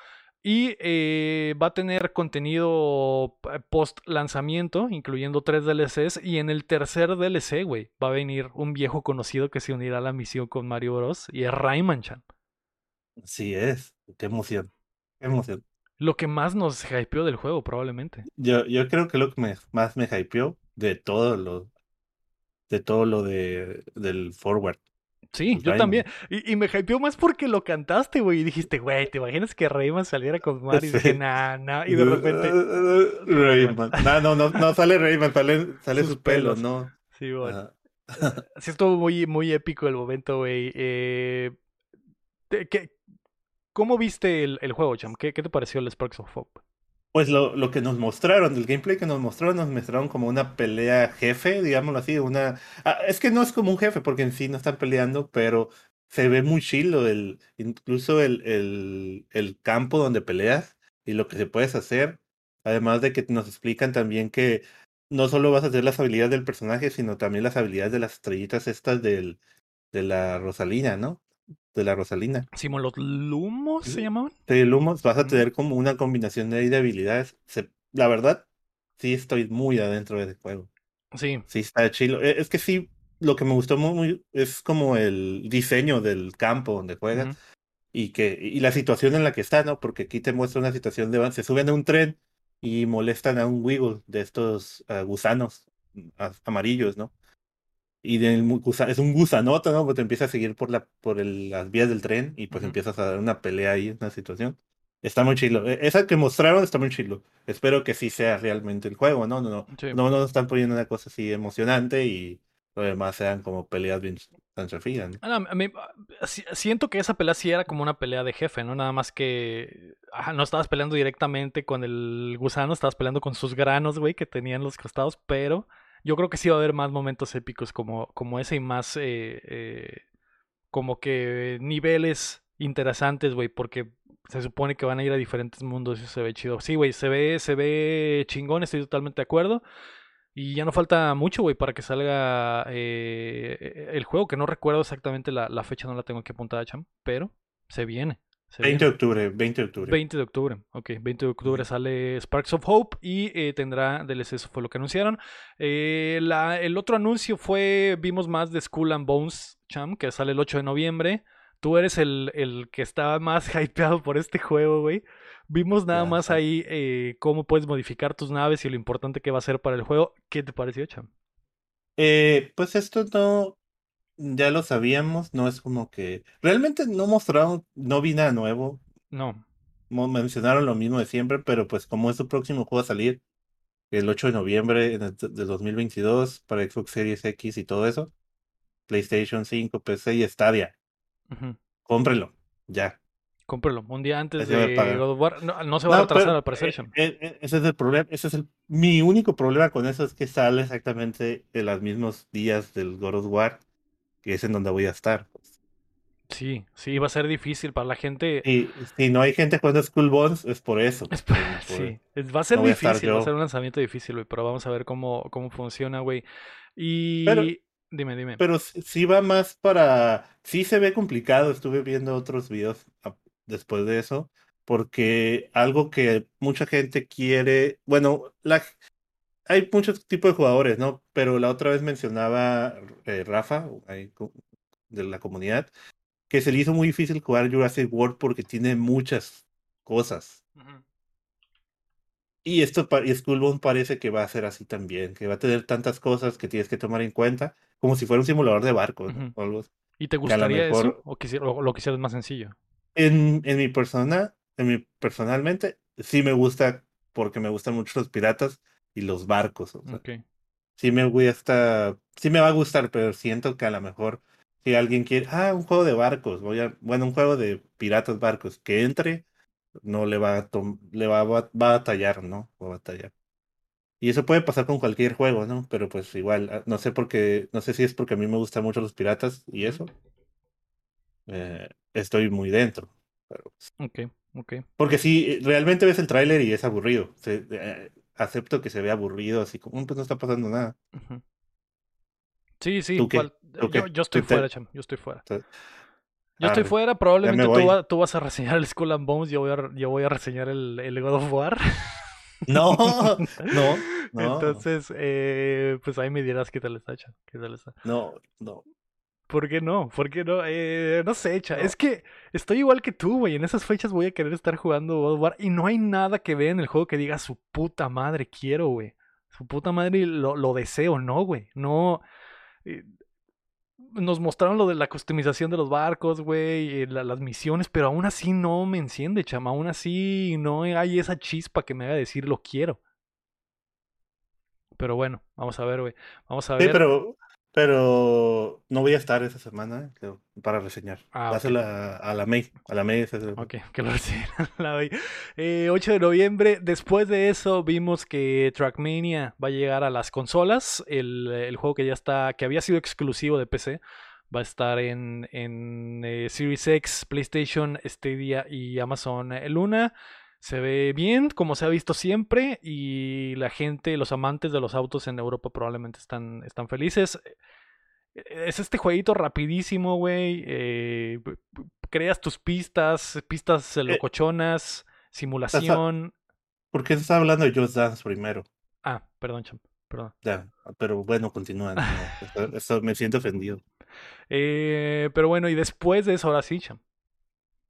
Y eh, va a tener contenido post lanzamiento, incluyendo tres DLCs. Y en el tercer DLC, güey, va a venir un viejo conocido que se unirá a la misión con Mario Bros. Y es Rayman Chan.
Así es, qué emoción, qué emoción.
Lo que más nos hypeó del juego, probablemente.
Yo, yo creo que lo que más me hypeó de todo lo de todo lo de del forward.
Sí, yo también. Y, me hypeó más porque lo cantaste, güey. Y dijiste, güey, ¿te imaginas que Rayman saliera con Mario? Y dije, nah, nah. Y de repente.
Rayman. no, no, no, no sale Rayman, sale, sale sus, pelos, ¿no?
Sí, güey. Sí, estuvo muy, muy épico el momento, güey. Eh, ¿qué, ¿Cómo viste el, juego, Cham? ¿Qué, ¿Qué, te pareció el Sparks of Hope?
Pues lo, lo, que nos mostraron, el gameplay que nos mostraron, nos mostraron como una pelea jefe, digámoslo así, una... Ah, es que no es como un jefe, porque en sí no están peleando, pero se ve muy chilo, el, incluso el, el, el campo donde peleas y lo que se puedes hacer, además de que nos explican también que no solo vas a hacer las habilidades del personaje, sino también las habilidades de las estrellitas estas del, de la Rosalina, ¿no? De la Rosalina.
Simón, los Lumos se llamaban.
Sí, Lumos, vas a tener como una combinación de, habilidades. la verdad, sí estoy muy adentro del juego.
Sí.
Sí, está chilo. E, es que sí, lo que me gustó muy, es como el diseño del campo donde juegas. Y que, y la situación en la que está, ¿no? Porque aquí te muestra una situación de se suben a un tren y molestan a un Wiggle de estos ah, gusanos mm, amarillos, ¿no? Y es un gusanote, ¿no? Pues te empieza a seguir por, la, por las vías del tren y pues empiezas a dar una pelea ahí, una situación. Está muy chilo. E, esa que mostraron está muy chilo. Espero que sí sea realmente el juego, ¿no? No, no. No nos están poniendo una cosa así emocionante y lo demás sean como peleas bien tan
¿no? a mí, siento que esa pelea sí era como una pelea de jefe, ¿no? Nada más que no estabas peleando directamente con el gusano, estabas peleando con sus granos, güey, que tenían los costados, pero yo creo que sí va a haber más momentos épicos como, como ese y más eh, eh, como que niveles interesantes, güey, porque se supone que van a ir a diferentes mundos y se ve chido. Sí, güey, se ve, se ve chingón, estoy totalmente de acuerdo. Y ya no falta mucho, güey, para que salga eh, el juego, que no recuerdo exactamente la, la, fecha, no la tengo aquí apuntada, Cham, pero se viene.
20 de octubre, 20 de octubre.
20 de octubre, ok. 20 de octubre sale Sparks of Hope y eh, tendrá DLC, eso fue lo que anunciaron. Eh, la, el otro anuncio fue, vimos más de Skull and Bones, Cham, que sale el 8 de noviembre. Tú eres el, el que estaba más hypeado por este juego, güey. Vimos nada más ahí eh, cómo puedes modificar tus naves y lo importante que va a ser para el juego. ¿Qué te pareció, Cham?
pues esto no, ya lo sabíamos, no es como que. Realmente no mostraron, no vi nada nuevo.
No.
Mencionaron lo mismo de siempre, pero pues como es su próximo juego a salir, el 8 de noviembre de 2022 para Xbox Series X y todo eso, PlayStation 5, PC y Stadia. Cómprelo, ya.
Cómprelo, un día antes de God of War. No, se va a retrasar al parecer.
Eh, eh, ese es el problema, ese es el, mi único problema con eso es que sale exactamente en los mismos días del God of War que es en donde voy a estar. Pues.
Sí, sí, va a ser difícil para la gente.
Y si no hay gente jugando School Bones, es por eso.
sí, va a ser difícil, va a ser un lanzamiento difícil, güey, pero vamos a ver cómo, cómo funciona, güey. Y... dime, dime.
Pero sí va más para... Sí se ve complicado, estuve viendo otros videos después de eso, porque algo que mucha gente quiere, bueno, la, hay muchos tipos de jugadores, ¿no? Pero la otra vez mencionaba eh, Rafa, de la comunidad, que se le hizo muy difícil jugar Jurassic World porque tiene muchas cosas. Y esto y parece que va a ser así también, que va a tener tantas cosas que tienes que tomar en cuenta, como si fuera un simulador de barcos
¿Y te gustaría eso o, lo quisieras más sencillo?
En, en mi persona, en mi personalmente, sí me gusta porque me gustan mucho los piratas y los barcos. Sí me voy hasta, sí me va a gustar, pero siento que a lo mejor si alguien quiere, ah, un juego de barcos, voy a, bueno, un juego de piratas barcos, que entre, no le va a le va, va, a batallar, ¿no? Va a batallar. Y eso puede pasar con cualquier juego, ¿no? Pero pues igual, ah, no sé por qué, no sé si es porque a mí me gustan mucho los piratas y eso. Eh, estoy muy dentro. Pero... Pues
ok, ok.
Porque si realmente ves el tráiler y es aburrido. Se, eh, acepto que se ve aburrido, así como, mm, pues no está pasando nada.
Sí, sí, yo, estoy fuera, Cham, yo estoy fuera. Yo estoy fuera, probablemente tú, va- tú vas a reseñar el Skull and Bones, yo voy a, yo voy a reseñar el, el God of War.
No, no, no.
Entonces, eh, pues ahí me dirás qué tal está, Cha, qué tal está.
No, no.
¿Por qué no? ¿Por qué no? Eh, no sé, Cha.
No.
Es que estoy igual que tú, güey. En esas fechas voy a querer estar jugando God of War y no hay nada que vea en el juego que diga su puta madre quiero, güey. Su puta madre lo, lo deseo, no, güey. No. eh, nos mostraron lo de la customización de los barcos, güey, eh, la- las misiones, pero aún así no me enciende, chama. Aún así no hay esa chispa que me haga decir lo quiero. Pero bueno, vamos a ver, güey. Vamos a
Sí,
ver.
pero, pero no voy a estar esa semana para reseñar.
Ah, ok.
Dáselo a, a la May. A la May.
Ok, que lo reciban la doy. Eh, 8 de noviembre. Después de eso vimos que Trackmania va a llegar a las consolas. El, el juego que ya está, que había sido exclusivo de PC, va a estar en, en eh, Series X, PlayStation, Stadia y Amazon eh, Luna. Se ve bien, como se ha visto siempre, y la gente, los amantes de los autos en Europa probablemente están, están felices. Es este jueguito rapidísimo, güey. eh, creas tus pistas, pistas eh, locochonas, simulación.
¿Por qué estás hablando de Just Dance primero?
Ah, perdón, champ. Perdón.
Ya, pero bueno, continúa. no, eso me siento ofendido.
Eh, pero bueno, y después de eso, ahora sí, champ.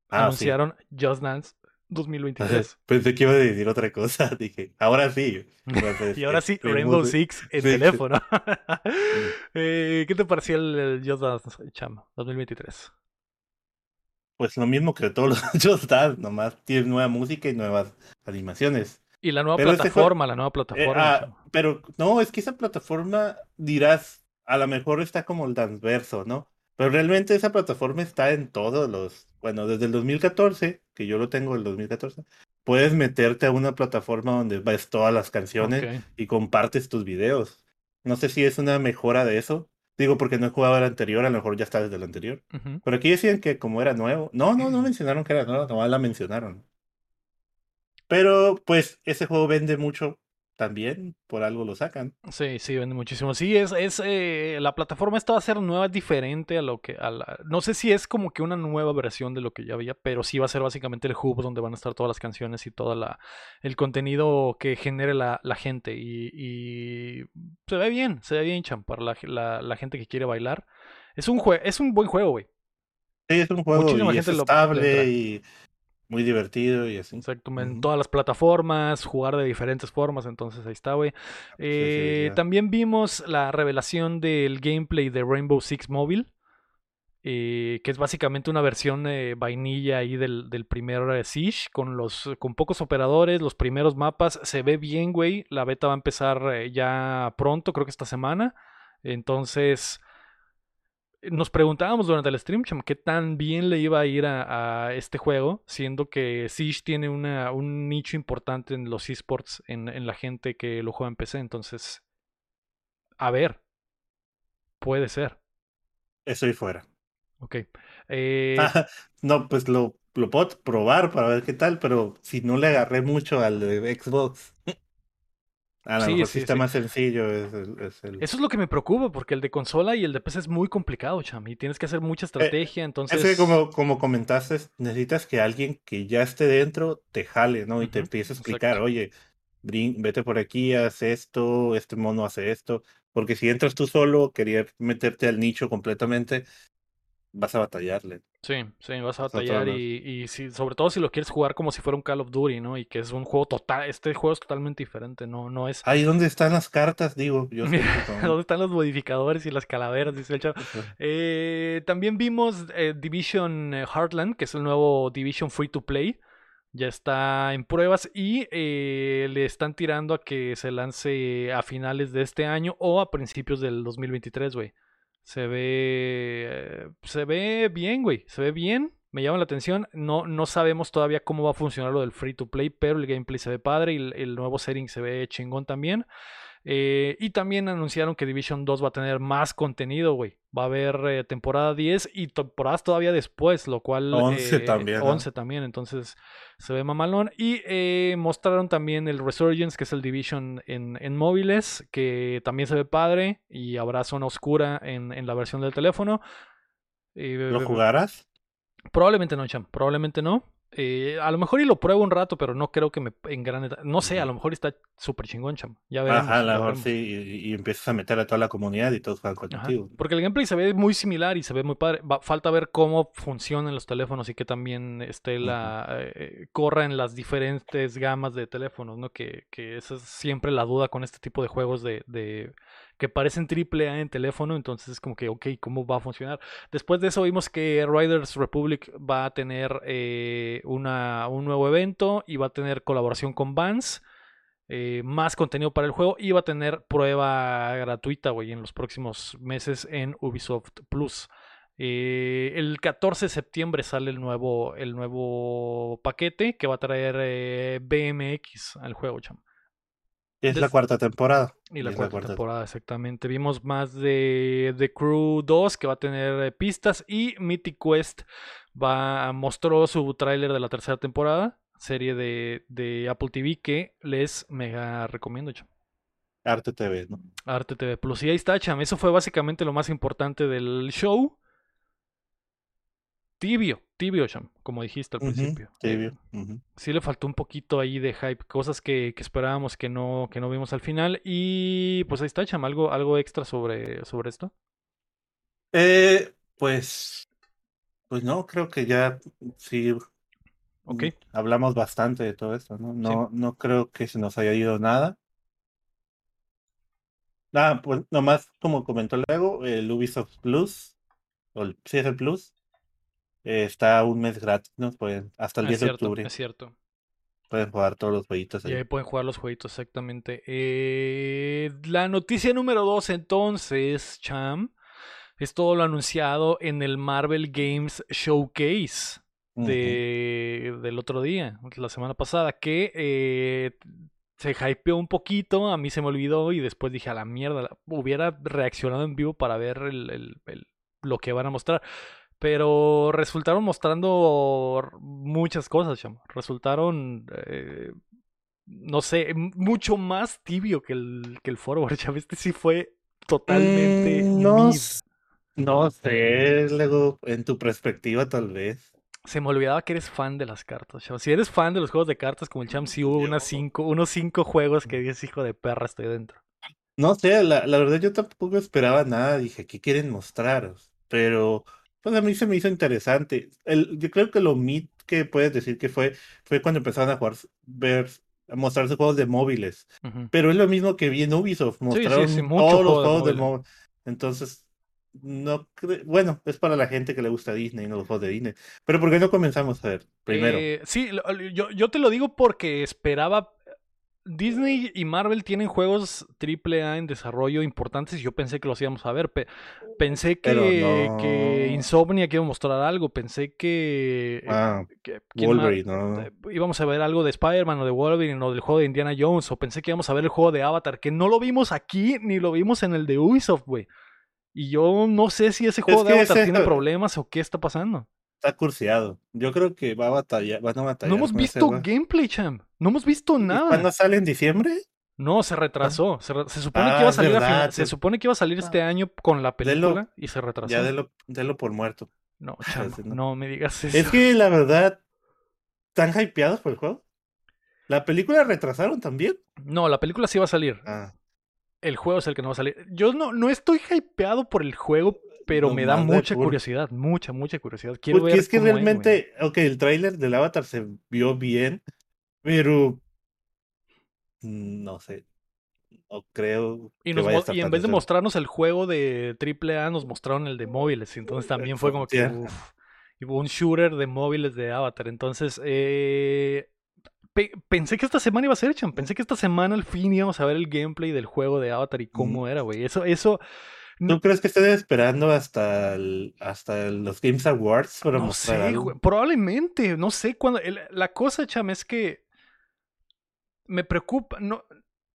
Ah,
anunciaron Just Dance. 2023.
Pensé que iba a decir otra cosa. Dije, ahora sí.
y ahora sí,
Este,
Rainbow. Six en
Sí, sí.
teléfono. Eh, ¿Qué te pareció el, el Just Dance, champ, 2023?
Pues lo mismo que todos los Just Dance, nomás tiene nueva música y nuevas animaciones.
Y la nueva
Pero este
plataforma, la nueva
Eh,
plataforma.
ah, pero no, es que esa plataforma dirás, a lo mejor está como el Danceverso, ¿no? Pero realmente esa plataforma está en todos los, bueno, desde el 2014, que yo lo tengo el 2014, puedes meterte a una plataforma donde ves todas las canciones y compartes tus videos. No sé si es una mejora de eso. Digo porque no he jugado el anterior, a lo mejor ya está desde el anterior. Pero aquí decían que como era nuevo. No, no, no mencionaron que era nuevo, nomás la mencionaron. Pero pues ese juego vende mucho también, por algo lo sacan.
Sí, sí, vende muchísimo. Sí, es, es eh, la plataforma esta va a ser nueva, diferente a lo que, a la- no sé si es como que una nueva versión de lo que ya había, pero sí va a ser básicamente el hub donde van a estar todas las canciones y todo la, el contenido que genere la, la gente. Y, y se ve bien, se ve bien, Cham, para la, la- gente que quiere bailar. Es un, jue- es un buen juego, güey.
Sí, es un juego y es estable y muy divertido y así.
Exacto, en todas las plataformas, jugar de diferentes formas, entonces ahí está, güey. Eh, también vimos la revelación del gameplay de Rainbow Six Mobile, eh, que es básicamente una versión eh, vainilla ahí del, del primer eh, Siege, con, los, con pocos operadores, los primeros mapas. Se ve bien, güey. La beta va a empezar ya pronto, creo que esta semana. Entonces, nos preguntábamos durante el stream, cham, qué tan bien le iba a ir a, a este juego, siendo que Siege tiene una, un nicho importante en los esports, en, en la gente que lo juega en PC. Entonces, a ver, puede ser.
Estoy fuera.
Ok. Eh,
Ah, no, pues lo, lo puedo probar para ver qué tal, pero si no le agarré mucho al de Xbox. A lo
Sí,
mejor
sí,
está
sí.
más sencillo. Es el, es el-
Eso es lo que me preocupa, porque el de consola y el de PC es muy complicado, cham, y tienes que hacer mucha estrategia, entonces...
Es que como, como comentaste, necesitas que alguien que ya esté dentro te jale, ¿no? Y te empiece a explicar,
exacto.
oye, vete por aquí, haz esto, este mono hace esto. Porque si entras tú solo, querer meterte al nicho completamente, vas a batallarle.
Sí, sí, vas a batallar y, y si, sobre todo si lo quieres jugar como si fuera un Call of Duty, ¿no? Y que es un juego total, este juego es totalmente diferente, no, no es...
Ahí ¿dónde están las cartas? Digo, yo sé
¿Dónde están los modificadores y las calaveras? Dice el chavo. Eh, también vimos eh, Division eh, Heartland, que es el nuevo Division Free to Play. Ya está en pruebas y eh, le están tirando a que se lance a finales de este año o a principios del 2023, güey. Se ve. eh, Se ve bien, güey. Se ve bien. Me llama la atención. No, no sabemos todavía cómo va a funcionar lo del free to play, pero el gameplay se ve padre y el, el nuevo setting se ve chingón también. Eh, y también anunciaron que Division 2 va a tener más contenido, güey. Va a haber eh, temporada 10 y temporadas todavía después, lo cual...
11
eh,
también, ¿no?
11 también, entonces se ve mamalón. Y mostraron también el Resurgence, que es el Division en, en móviles, que también se ve padre y habrá zona oscura en, en la versión del teléfono.
¿Lo jugarás?
Probablemente no, Cham. Probablemente no. Eh, a lo mejor y lo pruebo un rato, pero no creo que me engrane. No sé, a lo mejor está súper chingón, cham. Ya veremos.
Ajá, a lo mejor sí, y, y empiezas a meter a toda la comunidad y todos
Ajá,
contigo.
Porque el gameplay se ve muy similar y se ve muy padre. Va- falta ver cómo funcionan los teléfonos y que también esté la eh, corra en las diferentes gamas de teléfonos, ¿no? Que, que esa es siempre la duda con este tipo de juegos de, de- que parecen triple A en teléfono. Entonces es como que, ok, ¿cómo va a funcionar? Después de eso vimos que Riders Republic va a tener eh, una, un nuevo evento y va a tener colaboración con Vans eh, más contenido para el juego y va a tener prueba gratuita, güey, en los próximos meses en Ubisoft Plus. Eh, el 14 de septiembre sale el nuevo, el nuevo paquete que va a traer BMX al juego, cham.
Es la cuarta temporada.
Y la cuarta temporada, exactamente. Vimos más de The Crew 2, que va a tener eh, pistas, y Mythic Quest va, mostró su tráiler de la tercera temporada, serie de, de Apple TV, que les mega recomiendo, cham.
Arte TV, ¿no?
Arte TV Plus. Y ahí está, cham. Eso fue básicamente lo más importante del show. Tibio, tibio, cham, como dijiste al principio.
tibio,
sí le faltó un poquito ahí de hype, cosas que, que esperábamos que no, que no vimos al final. Y pues ahí está, cham, algo, algo extra sobre, sobre esto.
Eh, pues, pues no, creo que ya sí
Ok.
mm, hablamos bastante de todo esto, ¿no? No, no creo que se nos haya ido nada. Nada, pues nomás como comentó luego, el Ubisoft Plus, o el, sí es el Plus, eh, está un mes gratis, ¿no? Pueden, hasta el
Es
10 de octubre
es cierto.
pueden jugar todos los jueguitos
Y
ahí.
ahí pueden jugar los jueguitos, exactamente. Eh, la noticia número dos, entonces, Cham, es todo lo anunciado en el Marvel Games Showcase de, del otro día, la semana pasada, que eh, se hypeó un poquito, a mí se me olvidó y después dije a la mierda, hubiera reaccionado en vivo para ver el- el- el- lo que van a mostrar. Pero resultaron mostrando muchas cosas, chamo. Resultaron, eh, no sé, mucho más tibio que el, que el Forward, chamo. Este sí fue totalmente
Mm, no, sé, luego en tu perspectiva tal vez.
Se me olvidaba que eres fan de las cartas, chamo. Si eres fan de los juegos de cartas como el Cham, sí hubo unas cinco, unos cinco juegos que dices, hijo de perra, estoy dentro.
No sé, la, la verdad yo tampoco esperaba nada, dije, ¿qué quieren mostrar? Pero a mí se me hizo interesante. El, yo creo que lo mid que puedes decir que fue, fue cuando empezaron a jugar, ver, a mostrarse juegos de móviles. Pero es lo mismo que vi en Ubisoft,
sí,
mostraron
sí,
todos los
de
juegos de
móviles.
móviles. Entonces, no bueno, es para la gente que le gusta Disney, no los juegos de Disney. Pero ¿por qué no comenzamos a ver primero?
Eh, sí, yo te lo digo porque esperaba. Disney y Marvel tienen juegos AAA en desarrollo importantes y yo pensé que los íbamos a ver. pe- pensé que, que
no.
Insomniac iba a mostrar algo. Pensé que, eh,
Ah,
que-.
Wolverine, ¿no?
Eh, íbamos a ver algo de Spider-Man o de Wolverine o del juego de Indiana Jones. O pensé que íbamos a ver el juego de Avatar, que no lo vimos aquí ni lo vimos en el de Ubisoft, güey. Y yo no sé si ese juego de
que
Avatar
ese-
tiene problemas o qué está pasando.
Está cursiado. Yo creo que va a batallar, van a batallar
No hemos visto gameplay, champ. No hemos visto
¿Y
nada.
¿Cuándo sale en diciembre?
No, se retrasó. Se, re- se supone que
Ah,
iba a salir a
verdad,
final- Se
se-
supone que iba a salir este año con la película y se retrasó.
Ya délo, délo por muerto.
No,
no.
no me digas eso.
Es que la verdad, ¿están hypeados por el juego? ¿La película retrasaron también?
No, la película sí va a salir.
Ah,
El juego es el que no va a salir. Yo no, no estoy hypeado por el juego, pero me da mucha curiosidad. Mucha, mucha curiosidad. Quiero
porque
ver
es que
cómo
realmente, ok, el tráiler del Avatar se vio bien, pero mm, no sé, no creo
Y,
que
nos
vaya a
mo-
estar
y en vez de mostrarnos el juego de AAA, nos mostraron el de móviles. Entonces también fue como que.
Ya.
uf, un shooter de móviles de Avatar. Entonces, eh, pe- pensé que esta semana iba a ser, Chan. Pensé que esta semana al fin íbamos a ver el gameplay del juego de Avatar y cómo era, güey. Eso, eso.
¿Tú crees que estén esperando hasta, el- hasta los Games Awards para
No
mostrar
sé,
algo?
güey. Probablemente. No sé cuándo. la cosa, Cham, es que. Me preocupa. No,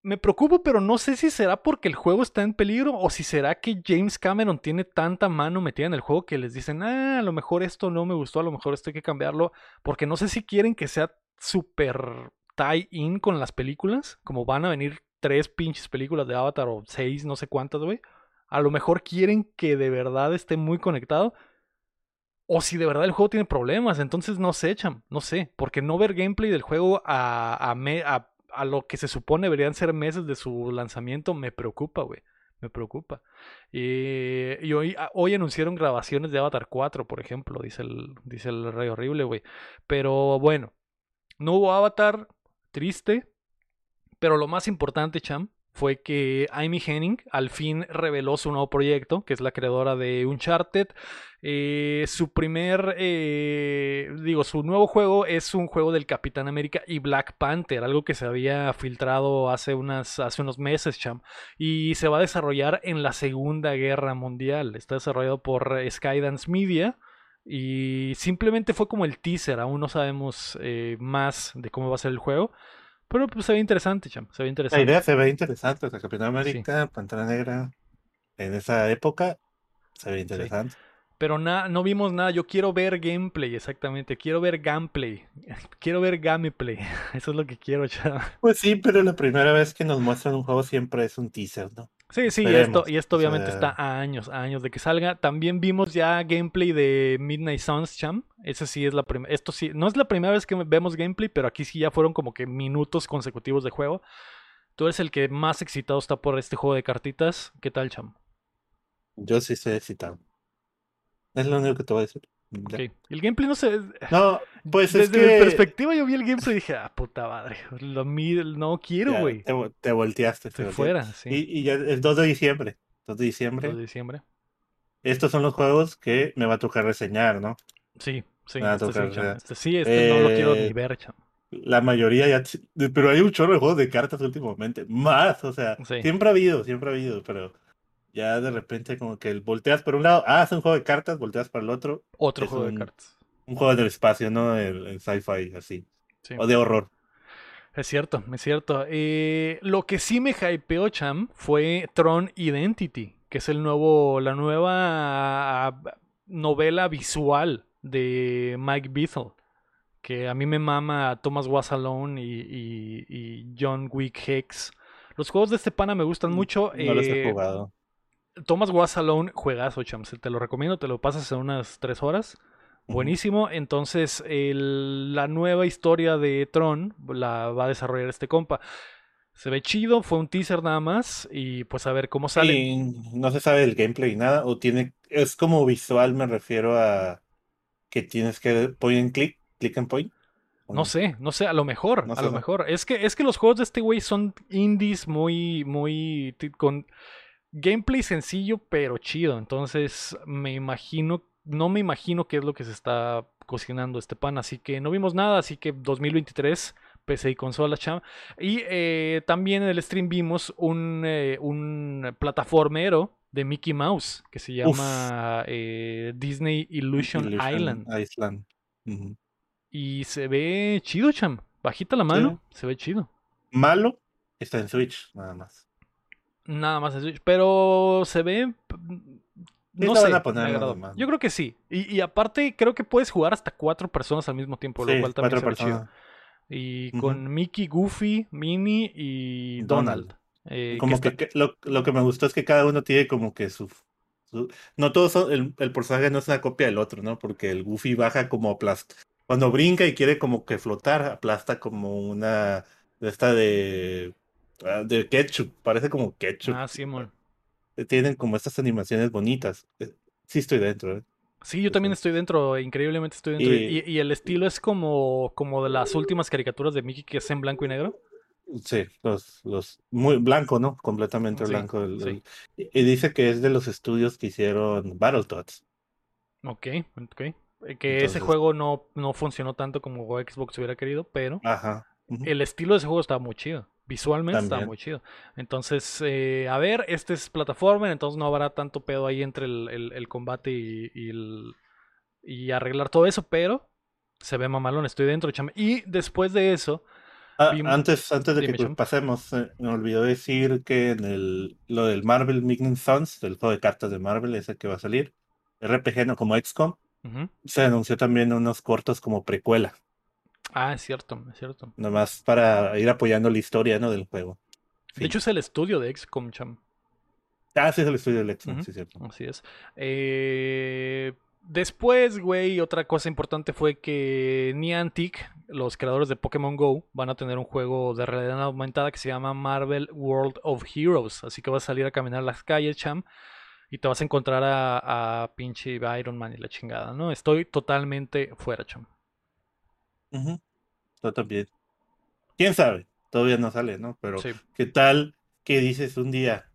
me preocupa, pero no sé si será porque el juego está en peligro o si será que James Cameron tiene tanta mano metida en el juego que les dicen, ah, a lo mejor esto no me gustó, a lo mejor esto hay que cambiarlo. Porque no sé si quieren que sea súper tie-in con las películas. Como van a venir tres pinches películas de Avatar o seis, no sé cuántas, güey. A lo mejor quieren que de verdad esté muy conectado. o si de verdad el juego tiene problemas. Entonces no se echan, no sé. Porque no ver gameplay del juego a, a, a, lo que se supone deberían ser meses de su lanzamiento me preocupa, güey. Me preocupa. y hoy, hoy anunciaron grabaciones de Avatar 4, por ejemplo, dice el, dice el Rey Horrible, güey. Pero bueno, no hubo Avatar, triste. Pero lo más importante, Cham, fue que Amy Henning al fin reveló su nuevo proyecto, que es la creadora de Uncharted. Eh, su primer, eh, digo, su nuevo juego es un juego del Capitán América y Black Panther, algo que se había filtrado hace, unas, hace unos meses, Cham. Y se va a desarrollar en la Segunda Guerra Mundial. Está desarrollado por Skydance Media. Y simplemente fue como el teaser, aún no sabemos eh, más de cómo va a ser el juego. Pero pues, se ve interesante, cham. Se ve interesante.
La idea se ve interesante. O sea, Capitán América, Pantera Negra, en esa época, se ve interesante.
Pero no vimos nada. Yo quiero ver gameplay, exactamente. Quiero ver gameplay. Quiero ver gameplay. Eso es lo que quiero, cham.
Pues sí, pero la primera vez que nos muestran un juego siempre es un teaser, ¿no?
Sí, sí, y esto, y esto obviamente está a años, a años de que salga. También vimos ya gameplay de Midnight Suns Cham. Ese sí es la primera. Esto sí, no es la primera vez que vemos gameplay, pero aquí sí ya fueron como que minutos consecutivos de juego. Tú eres el que más excitado está por este juego de cartitas. ¿Qué tal, Cham?
Yo sí estoy excitado. Es lo único que te voy a decir.
El gameplay no se.
No, pues
Desde
es que...
mi perspectiva, yo vi el gameplay y dije, ah, puta madre. Lo no quiero, güey.
Te, te, volteaste.
Te fuera, sí.
Y, y, ya el 2 de diciembre. 2 de diciembre.
2 de diciembre.
Estos son los juegos que me va a tocar reseñar, ¿no?
Sí, sí. Este, sí, este, sí, este no lo quiero ni ver, cham.
La mayoría ya. Pero hay un chorro de juegos de cartas últimamente. Más, o sea. Siempre ha habido, siempre ha habido, pero ya de repente como que volteas por un lado, ah, es un juego de cartas, volteas para el otro.
Otro juego de cartas.
Un juego del espacio, ¿no? El, sci-fi, así. O de horror.
Es cierto, es cierto. Eh, lo que sí me hypeó, Cham, fue Tron Identity, que es el nuevo, la nueva novela visual de Mike Bethel. Que a mí me mama Thomas Was Alone y, John Wick Hicks. Los juegos de este pana me gustan mm, mucho.
No los he eh, jugado.
Thomas Was Alone, juegazo, chams. Te lo recomiendo, te lo pasas en unas tres horas. Buenísimo. Entonces, la nueva historia de Tron la va a desarrollar este compa. Se ve chido, fue un teaser nada más. Y pues a ver cómo sale.
no se sabe el gameplay nada. O tiene. Es como visual, me refiero a que tienes que point and click, click and point.
No sé, no sé, a lo mejor, a lo mejor. Es que, es que los juegos de este güey son indies muy, muy. con gameplay sencillo pero chido. Entonces me imagino, no me imagino qué es lo que se está cocinando este pan. Así que no vimos nada, así que 2023 PC y consola, cham. Y eh, también en el stream vimos un, eh, un plataformero de Mickey Mouse que se llama eh, Disney Illusion, Island. Y se ve chido, cham. Bajita la mano, se ve chido.
Malo está en Switch, nada más.
Nada más en Switch. Pero se ve. No sé. Yo creo que sí. Y, aparte, creo que puedes jugar hasta cuatro personas al mismo tiempo, lo cual también es chido. Y con Mickey, Goofy, Minnie y Donald.
Eh, como que, lo, que me gustó es que cada uno tiene como que su. no todos son. El, el, personaje no es una copia del otro, ¿no? Porque el Goofy baja como aplasta. Cuando brinca y quiere como que flotar, aplasta como una. De esta de Ah, de ketchup, parece como ketchup.
Ah, sí, amor.
Eh, tienen como estas animaciones bonitas. Eh, sí estoy dentro, ¿eh?
Sí, yo también estoy dentro, increíblemente estoy dentro. Y, el estilo es como, como de las últimas caricaturas de Mickey que es en blanco y negro.
Sí, los, los muy blanco, ¿no? Completamente blanco. y dice que es de los estudios que hicieron Battletoads.
Ok, ok. Que ese juego no, no funcionó tanto como Xbox hubiera querido, pero
Ajá.
el estilo de ese juego estaba muy chido. Visualmente está muy chido. Entonces, eh, a ver, este es plataforma, entonces no habrá tanto pedo ahí entre el, combate y, y, arreglar todo eso, pero se ve mamalón, estoy dentro, chame. Y después de eso...
Ah, antes, antes de que pasemos, eh, me olvidó decir que en el, lo del Marvel Midnight Suns, del juego de cartas de Marvel, ese que va a salir, RPG no como XCOM, se anunció también unos cortos como precuela.
Ah, es cierto, es cierto.
Nomás para ir apoyando la historia, ¿no? Del juego.
De hecho, es el estudio de XCOM, cham.
Ah, sí, es el estudio de XCOM, sí, es cierto.
Así es. Eh, Después, güey, otra cosa importante fue que Niantic, los creadores de Pokémon Go, van a tener un juego de realidad aumentada que se llama Marvel World of Heroes. Así que vas a salir a caminar las calles, cham, y te vas a encontrar a, a pinche Iron Man y la chingada, ¿no? Estoy totalmente fuera,
Yo también. ¿Quién sabe? Todavía no sale, ¿no? Pero
Sí.
¿qué tal que dices un día,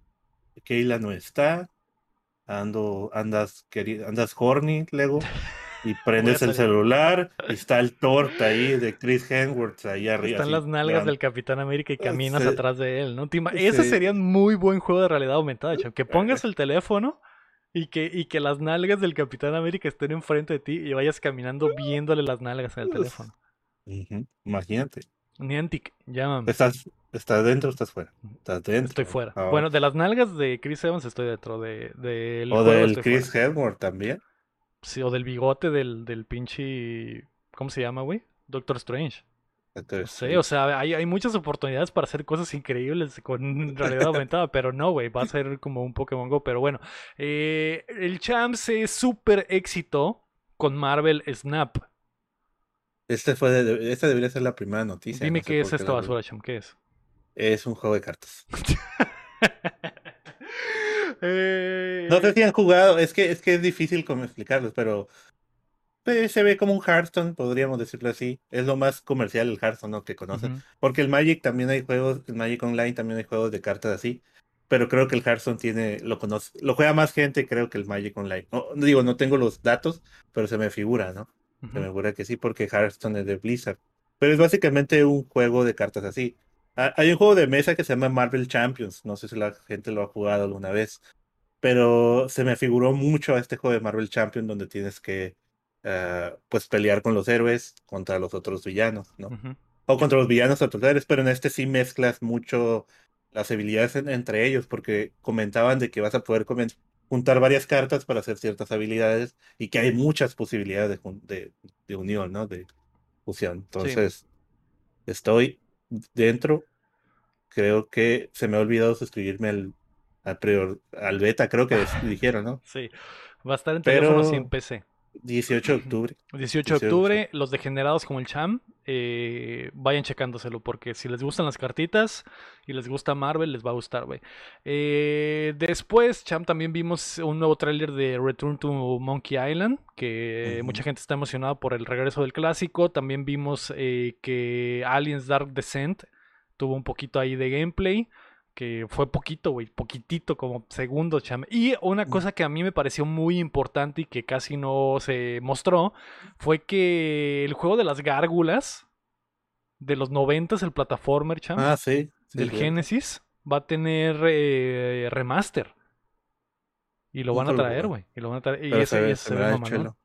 Keila no está, ando, andas, andas horny, Lego, y prendes el celular y está el torta ahí de Chris Hemsworth ahí arriba.
Están
así,
las nalgas
grande.
del Capitán América y caminas
Sí.
atrás de él, ¿no? Ese
Sí.
sería un muy buen juego de realidad aumentada. Que pongas el teléfono y que, y que las nalgas del Capitán América estén enfrente de ti y vayas caminando viéndole las nalgas en el teléfono.
Imagínate.
Niantic, llámame.
¿Estás, ¿Estás dentro o estás fuera? Estás dentro.
Estoy fuera.
Ah,
Bueno, de las nalgas de Chris Evans estoy dentro. De, del
o
juego
del Chris. Hemsworth también.
Sí, o del bigote del, del pinche. ¿Cómo se llama, güey? Doctor Strange. No
Entonces,
sé, o sea, hay, hay muchas oportunidades para hacer cosas increíbles con realidad aumentada, pero no, güey, va a ser como un Pokémon Go. Pero bueno, eh, el Champ se super éxito con Marvel Snap.
Este fue de- esta debería ser la primera noticia.
Dime
no
qué es esta
la-
basura, ¿qué es?
Es un juego de cartas.
Eh,
No sé si han jugado, es que es que es difícil como explicarlos, pero pues, se ve como un Hearthstone, podríamos decirlo así. Es lo más comercial el Hearthstone ¿no? que conocen. Porque el Magic también hay juegos, el Magic Online también hay juegos de cartas así. Pero creo que el Hearthstone tiene, lo conoce, lo juega más gente, creo que el Magic Online. No digo, no tengo los datos, pero se me figura, ¿no? Se me figura que sí, porque Hearthstone es de Blizzard. Pero es básicamente un juego de cartas así. Hay un juego de mesa que se llama Marvel Champions. No sé si la gente lo ha jugado alguna vez. Pero se me figuró mucho a este juego de Marvel Champions donde tienes que ah, pues pelear con los héroes contra los otros villanos, ¿no? O contra los villanos otros héroes, pero en este sí mezclas mucho las habilidades en- entre ellos, porque comentaban de que vas a poder juntar varias cartas para hacer ciertas habilidades y que hay muchas posibilidades de, de, de unión, ¿no? De fusión. Entonces, estoy dentro. Creo que se me ha olvidado suscribirme al, al, prior- al beta, creo que dijeron, ¿no?
Sí, va a estar en teléfonos y
Pero-
en PC.
18 de octubre.
18 de
18,
octubre, los degenerados como el Cham, eh, vayan checándoselo, porque si les gustan las cartitas y les gusta Marvel, les va a gustar, güey. Eh, después, Cham, también vimos un nuevo tráiler de Return to Monkey Island, que mucha gente está emocionada por el regreso del clásico. También vimos eh, que Aliens Dark Descent tuvo un poquito ahí de gameplay. Que fue poquito, güey, poquitito, como segundo, cham. Y una cosa que a mí me pareció muy importante y que casi no se mostró fue que el juego de las gárgulas de los 90 el plataformer, cham,
Ah, sí. sí,
del
sí.
Genesis, va a tener eh, remaster. Y lo van a traer, güey. Y lo van a traer. Y
Pero
ese,
se ve,
ese
se
se ve
ve
mamalón.
chulo.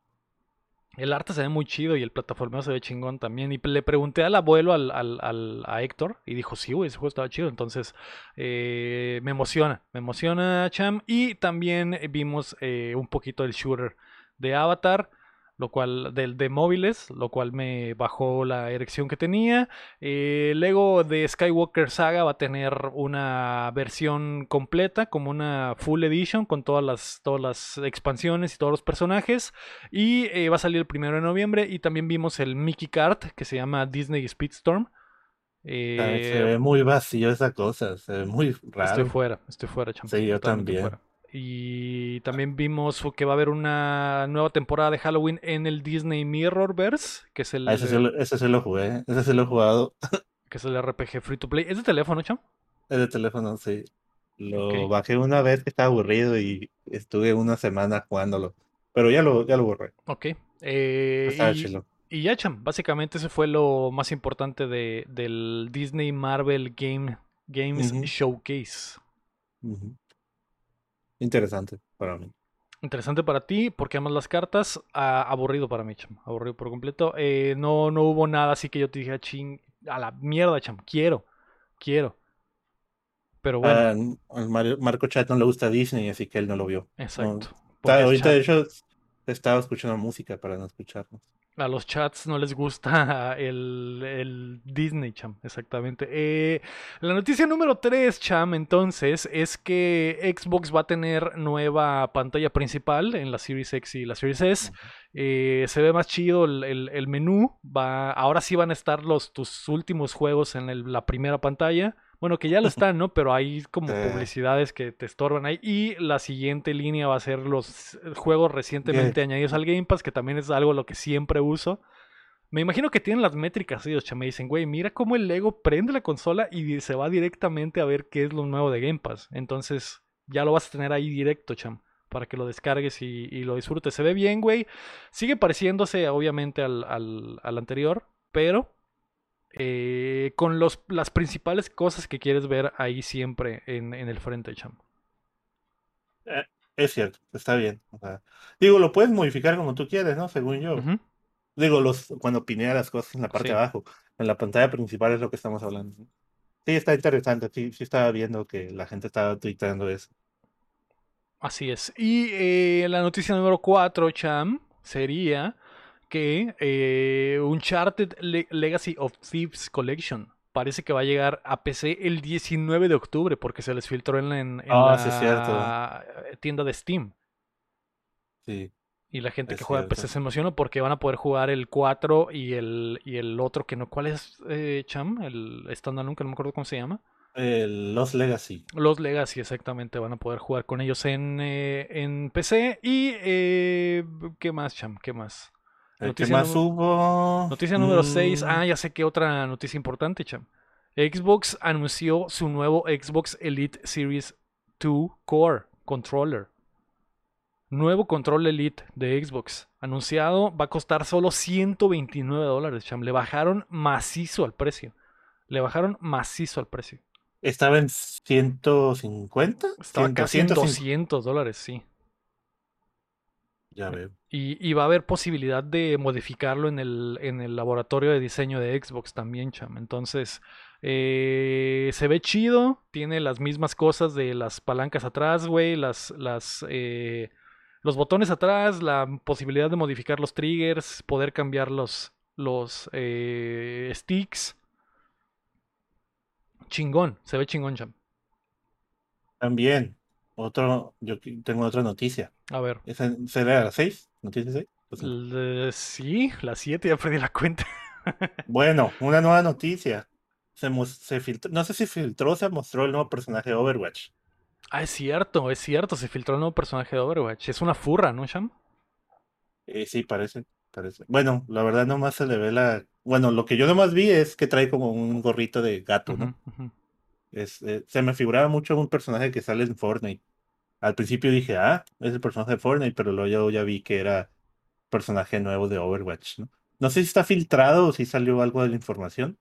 El arte se ve muy chido y el plataformeo se ve chingón también. Y le pregunté al abuelo, al, al- a Héctor, y dijo, sí, güey, ese juego estaba chido. Entonces, eh, me emociona, me emociona, Cham. Y también vimos eh, un poquito del shooter de Avatar, lo cual, del de móviles, lo cual me bajó la erección que tenía. Eh, Lego de Skywalker Saga va a tener una versión completa, como una full edition, con todas las, todas las expansiones y todos los personajes. Y eh, va a salir el primero de noviembre. Y también vimos el Mickey Kart, que se llama Disney Speedstorm. Eh,
Ay, se ve muy vacío esa cosa, se ve muy raro.
Estoy fuera, estoy fuera, champ,
Sí, yo también.
fuera. Y también vimos que va a haber una nueva temporada de Halloween en el Disney Mirrorverse, que es el,
Ah, ese, ese sí lo jugué, ese sí lo he jugado.
que es el RPG free to play. ¿Es de teléfono, champ?
Es de teléfono, sí. Lo bajé una vez que estaba aburrido y estuve una semana jugándolo. Pero ya lo, ya lo borré.
Ok. Eh, y, y ya, champ, básicamente ese fue lo más importante de, del Disney Marvel Game, Games. Showcase.
Ujú. Interesante para mí.
Interesante para ti, porque amas las cartas. Ah, aburrido para mí, cham. Aburrido por completo. Eh, no, no hubo nada así que yo te dije, ching, a la mierda, cham. Quiero, quiero. Pero bueno,
Ah, Mario- Marco Chat no le gusta Disney, así que él no lo vio.
exacto.
Está- ahorita, de hecho, estaba escuchando música para no escucharnos.
A los chats no les gusta el, el Disney, Cham, exactamente. Eh, la noticia número 3, Cham, entonces, es que Xbox va a tener nueva pantalla principal en la Series X y la Series S. Eh, se ve más chido el, el, menú. Va, ahora sí van a estar los, tus últimos juegos en la primera pantalla. Bueno, que ya lo están, ¿no? Pero hay como eh. publicidades que te estorban ahí. Y la siguiente línea va a ser los juegos recientemente añadidos al Game Pass, que también es algo lo que siempre uso. Me imagino que tienen las métricas ellos, me dicen, güey, mira cómo el Lego prende la consola y se va directamente a ver qué es lo nuevo de Game Pass. Entonces, ya lo vas a tener ahí directo, cham, para que lo descargues y, lo disfrutes. Se ve bien, güey. Sigue pareciéndose, obviamente, al, al anterior, pero eh, con los, las principales cosas que quieres ver ahí siempre en, el frente, Cham.
Eh, es cierto, está bien. digo, lo puedes modificar como tú quieres, ¿no? Según yo. Digo, los, cuando pinea las cosas en la parte de abajo, en la pantalla principal es lo que estamos hablando. Sí, está interesante. Sí, sí estaba viendo que la gente estaba tuitando eso.
Así es. Y eh, la noticia número 4, Cham, sería que eh, Uncharted Legacy of Thieves Collection parece que va a llegar a PC el 19 de octubre porque se les filtró en,
ah,
la tienda de Steam.
Sí.
Y la gente que juega PC se emociona porque van a poder jugar el 4 y el, y el otro que no. ¿Cuál es, eh, Cham? El estándar nunca no me acuerdo cómo se llama.
Los Legacy.
Los Legacy, exactamente. Van a poder jugar con ellos en, eh, en PC. Y. Eh, ¿Qué más, Cham? ¿Qué más?
Noticia más hubo?
Noticia número 6. Mm. Ah, ya sé que otra noticia importante, cham. Xbox anunció su nuevo Xbox Elite Series 2 Core Controller. Nuevo control Elite de Xbox. Anunciado, va a costar solo 129 dólares, cham. Le bajaron macizo al precio. Le bajaron macizo al precio.
¿Estaba en 150?
Estaba casi en 200 dólares, sí.
Ya veo.
Y, va a haber posibilidad de modificarlo en el, en el laboratorio de diseño de Xbox también, cham. Entonces, eh, se ve chido. Tiene las mismas cosas de las palancas atrás, güey. Las, las, eh, los botones atrás, la posibilidad de modificar los triggers, poder cambiar los, los eh, sticks. Chingón, se ve chingón, cham.
También, otro, yo tengo otra noticia.
A ver.
¿Será la 6? ¿Noticia 6?
Pues sí, la 7, ya perdí la cuenta.
bueno, una nueva noticia. Se, se filtró, no sé si filtró se mostró el nuevo personaje de Overwatch.
Ah, es cierto, es cierto, se filtró el nuevo personaje de Overwatch. Es una furra, ¿no, Sham?
Eh, sí, parece, parece. Bueno, la verdad nomás se le ve la... Bueno, lo que yo nomás vi es que trae como un gorrito de gato, ¿no? Es, eh, se me figuraba mucho un personaje que sale en Fortnite. Al principio dije, ah, es el personaje de Fortnite, pero luego yo ya vi que era personaje nuevo de Overwatch, ¿no? No sé si está filtrado o si salió algo de la información.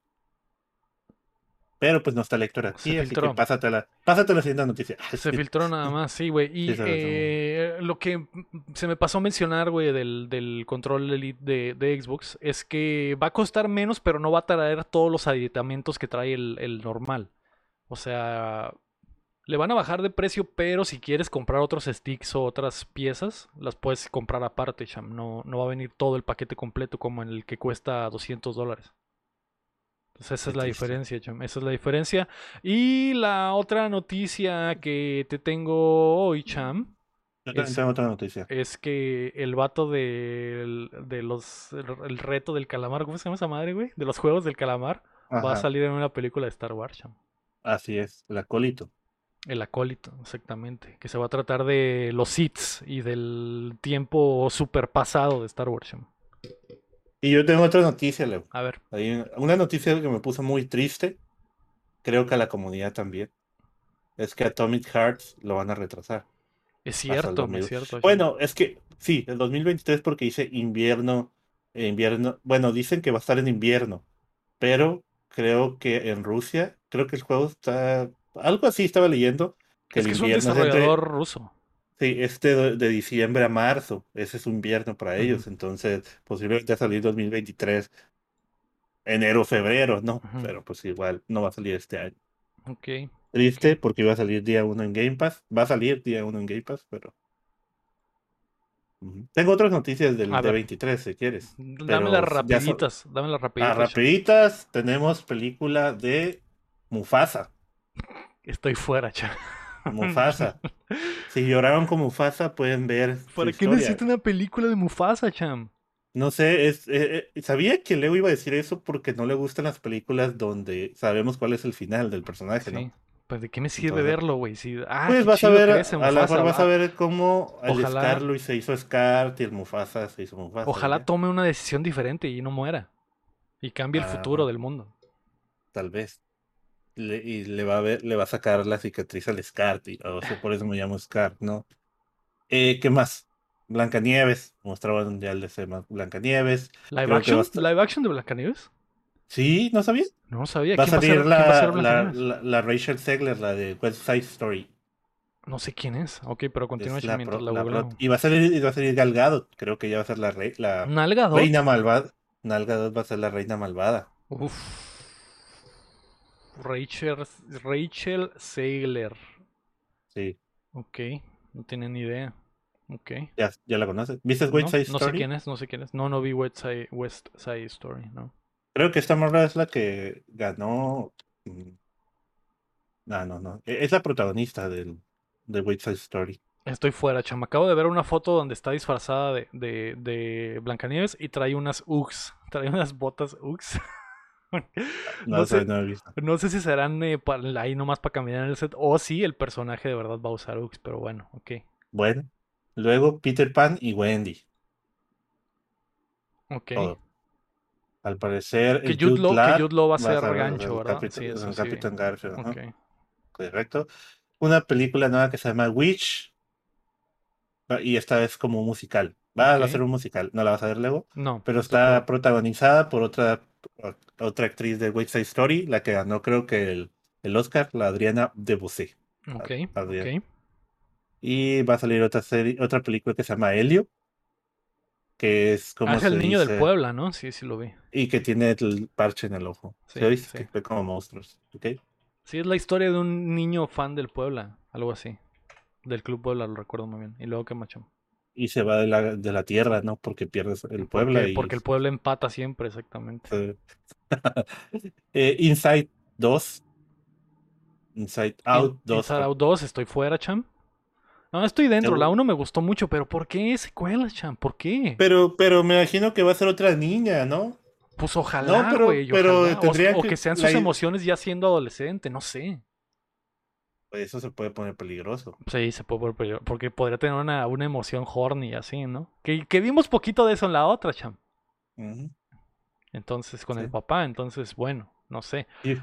Pero pues no está lectura aquí, así que pásate la, pásate la siguiente noticia.
Se filtró nada más, sí, güey. Y eh, lo que se me pasó a mencionar, güey, del, del control elite de, de, Xbox es que va a costar menos, pero no va a traer todos los aditamentos que trae el, el normal. O sea, le van a bajar de precio, pero si quieres comprar otros sticks o otras piezas, las puedes comprar aparte, Cham. No, no va a venir todo el paquete completo como en el que cuesta 200 dólares. Entonces esa es la diferencia, Cham. Esa es la diferencia. Y la otra noticia que te tengo hoy, Cham.
Es, otra noticia.
Es que el vato de, de los. El, reto del calamar, ¿cómo se llama esa madre, güey? De los juegos del calamar. Va a salir en una película de Star Wars, Cham.
Así es, el acólito.
El acólito, exactamente. Que se va a tratar de los hits y del tiempo super pasado de Star Wars.
Y yo tengo otra noticia, Leo.
A ver.
Hay una noticia que me puso muy triste. Creo que a la comunidad también. Es que Atomic Hearts lo van a retrasar.
Es cierto, es cierto.
Bueno, es que sí, el 2023 porque dice invierno, invierno. Bueno, dicen que va a estar en invierno, pero creo que en Rusia, creo que el juego está algo así estaba leyendo.
Que es que es un desarrollador ruso.
Sí, este de, diciembre a marzo, ese es un invierno para ellos, entonces posiblemente va a salir 2023, enero, febrero, ¿no? Pero pues igual no va a salir este año.
Ok.
Triste porque iba a salir día uno en Game Pass, va a salir día uno en Game Pass, pero. Tengo otras noticias del
ver.
D23, si quieres.
Dámelas
ya so-
rapiditas. Dámelas
Ah,
rapiditas.
rapiditas, tenemos película de Mufasa.
Estoy fuera, cham.
Mufasa. si lloraron con Mufasa, pueden ver. su
¿Para qué necesito una película de Mufasa, cham?
No sé, es, eh, eh, sabía que Leo iba a decir eso porque no le gustan las películas donde sabemos cuál es el final del personaje,
Sí.
¿no?
Pues de qué me sirve
Entonces-
verlo, güey. Si, ah,
Pues vas a ver, a lo
Mufasa
mejor vas a ver cómo el
Ojalá-
Scar lo se hizo Scar y el Mufasa se hizo Mufasa.
Ojalá
¿ya?
tome una decisión diferente y no muera. Y cambie el
Ah,
futuro del mundo.
Tal vez. Le- y le va a ver, le va a sacar la cicatriz al Scar, o sea, por eso me llamo Scar, ¿no? Eh, ¿qué más? Blancanieves, mostraban ya el de Blancanieves.
¿Live
Creo
action?
estar-
¿Live action de Blancanieves?
Sí, ¿no sabías?
No sabía.
Va a
¿Quién
salir
quién va a
la, la, la, la Rachel Zegler, la de West Side Story.
No sé quién es. Ok, pero continúa
la
mientras la
la pro- y va a salir, y va a salir Gal Gadot, creo que ya va a ser la, rey, la reina malvada. Gal Gadot va a ser la reina malvada.
Uf. Rachel, Rachel Segler.
Sí,
Ok, no tiene ni idea. Ok.
ya, ya la conoces. ¿Viste
No,
West Side
no sé
Story?
quién es, no sé quién es. No, no vi West Side, West Side Story, no.
Creo que esta morra es la que ganó. mm, No, no, no. e- Es la protagonista del, de West Side Story.
Estoy fuera, chama. Acabo de ver una foto donde está disfrazada de, de, de Blancanieves y trae unas Uggs. Trae unas botas Uggs.
No,
No sé.
no he visto.
No sé si serán eh, pa- ahí nomás para caminar en el set o si el personaje de verdad va a usar Uggs, pero bueno, ok.
Bueno, luego Peter Pan y Wendy.
Ok.
todo. Al parecer,
Que
el
Jude Law,
Law
que Jude Law va a ser gancho,
el
¿verdad?
Capit-
Sí, eso sí.
Capitán Garfield. ajá,
Ok.
Correcto. Una película nueva que se llama Witch. Va- Y esta es como musical. Va a ser un musical. No la vas a ver luego.
No.
Pero está protagonizada por otra, otra actriz de West Side Story, la que ganó creo que el, el Oscar, la Adriana Debussy.
Ok,
Adrián.
ok.
Y va a salir otra serie, otra película que se llama Helio, que es como
Ah, es
se
el niño del Puebla, ¿no? Sí, sí lo vi.
y que tiene el parche en el ojo.
Sí,
¿Sí, viste?
sí.
Que ve como monstruos. ¿ok?
Sí, es la historia de un niño fan del Puebla, algo así. Del Club Puebla, lo recuerdo muy bien. Y luego que macho.
Y se va de la, de la tierra, ¿no? Porque pierdes el Puebla.
Porque,
y,
porque el Puebla empata siempre, exactamente.
eh, Inside 2. Inside Out
In-
2.
Inside Out 2, estoy fuera, cham. No, estoy dentro. La 1 me gustó mucho, pero ¿por qué secuelas, cham? ¿Por qué?
Pero, pero me imagino que va a ser otra niña, ¿no?
Pues ojalá,
No, pero-
güey.
pero
ojalá. O-
que-
sean sus emociones ya siendo adolescente, no sé.
Eso se puede poner peligroso.
Sí, se puede volver peligro- porque podría tener una, una emoción horny así, ¿no? Que, que vimos poquito de eso en la otra, cham. Entonces, con
Sí.
el papá, entonces, bueno, no sé.
Y-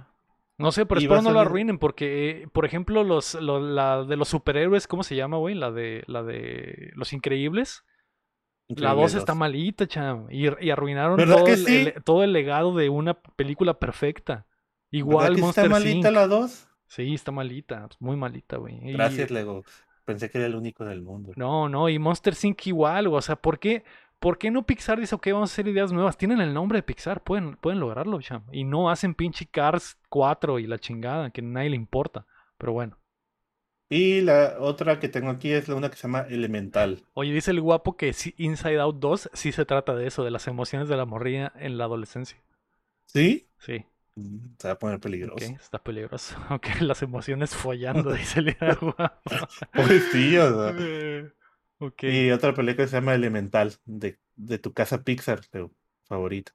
No sé, pero espero no lo arruinen porque, eh, por ejemplo, los, lo- la de los superhéroes, ¿cómo se llama, güey? La de, la de Los Increíbles. La
Increíble
2 está malita, cham. Y, y arruinaron
¿Verdad
todo el,
sí?
el- todo el legado de una película perfecta.
¿Verdad
Igual
está malita
Inc.
la 2?
Sí, está malita, muy malita, güey. Y-
Gracias, Lego. Pensé que era el único del mundo.
No, no, y Monster Inc. igual, güey, o sea, ¿por qué, ¿por qué no Pixar dice, ok, vamos a hacer ideas nuevas? Tienen el nombre de Pixar, pueden, pueden lograrlo, cham. Y no hacen pinche Cars 4 y la chingada, que a nadie le importa. Pero bueno.
Y la otra que tengo aquí es la una que se llama Elemental.
Oye, dice el guapo que Inside Out 2 sí se trata de eso, de las emociones de la morrilla en la adolescencia.
¿Sí?
Sí,
Se va a poner peligroso.
ok, está peligroso. Ok, las emociones follando, dice el guapo.
Pues sí, o sea.
Eh, ok.
Y otra película que se llama Elemental, de, de tu casa Pixar, favorita.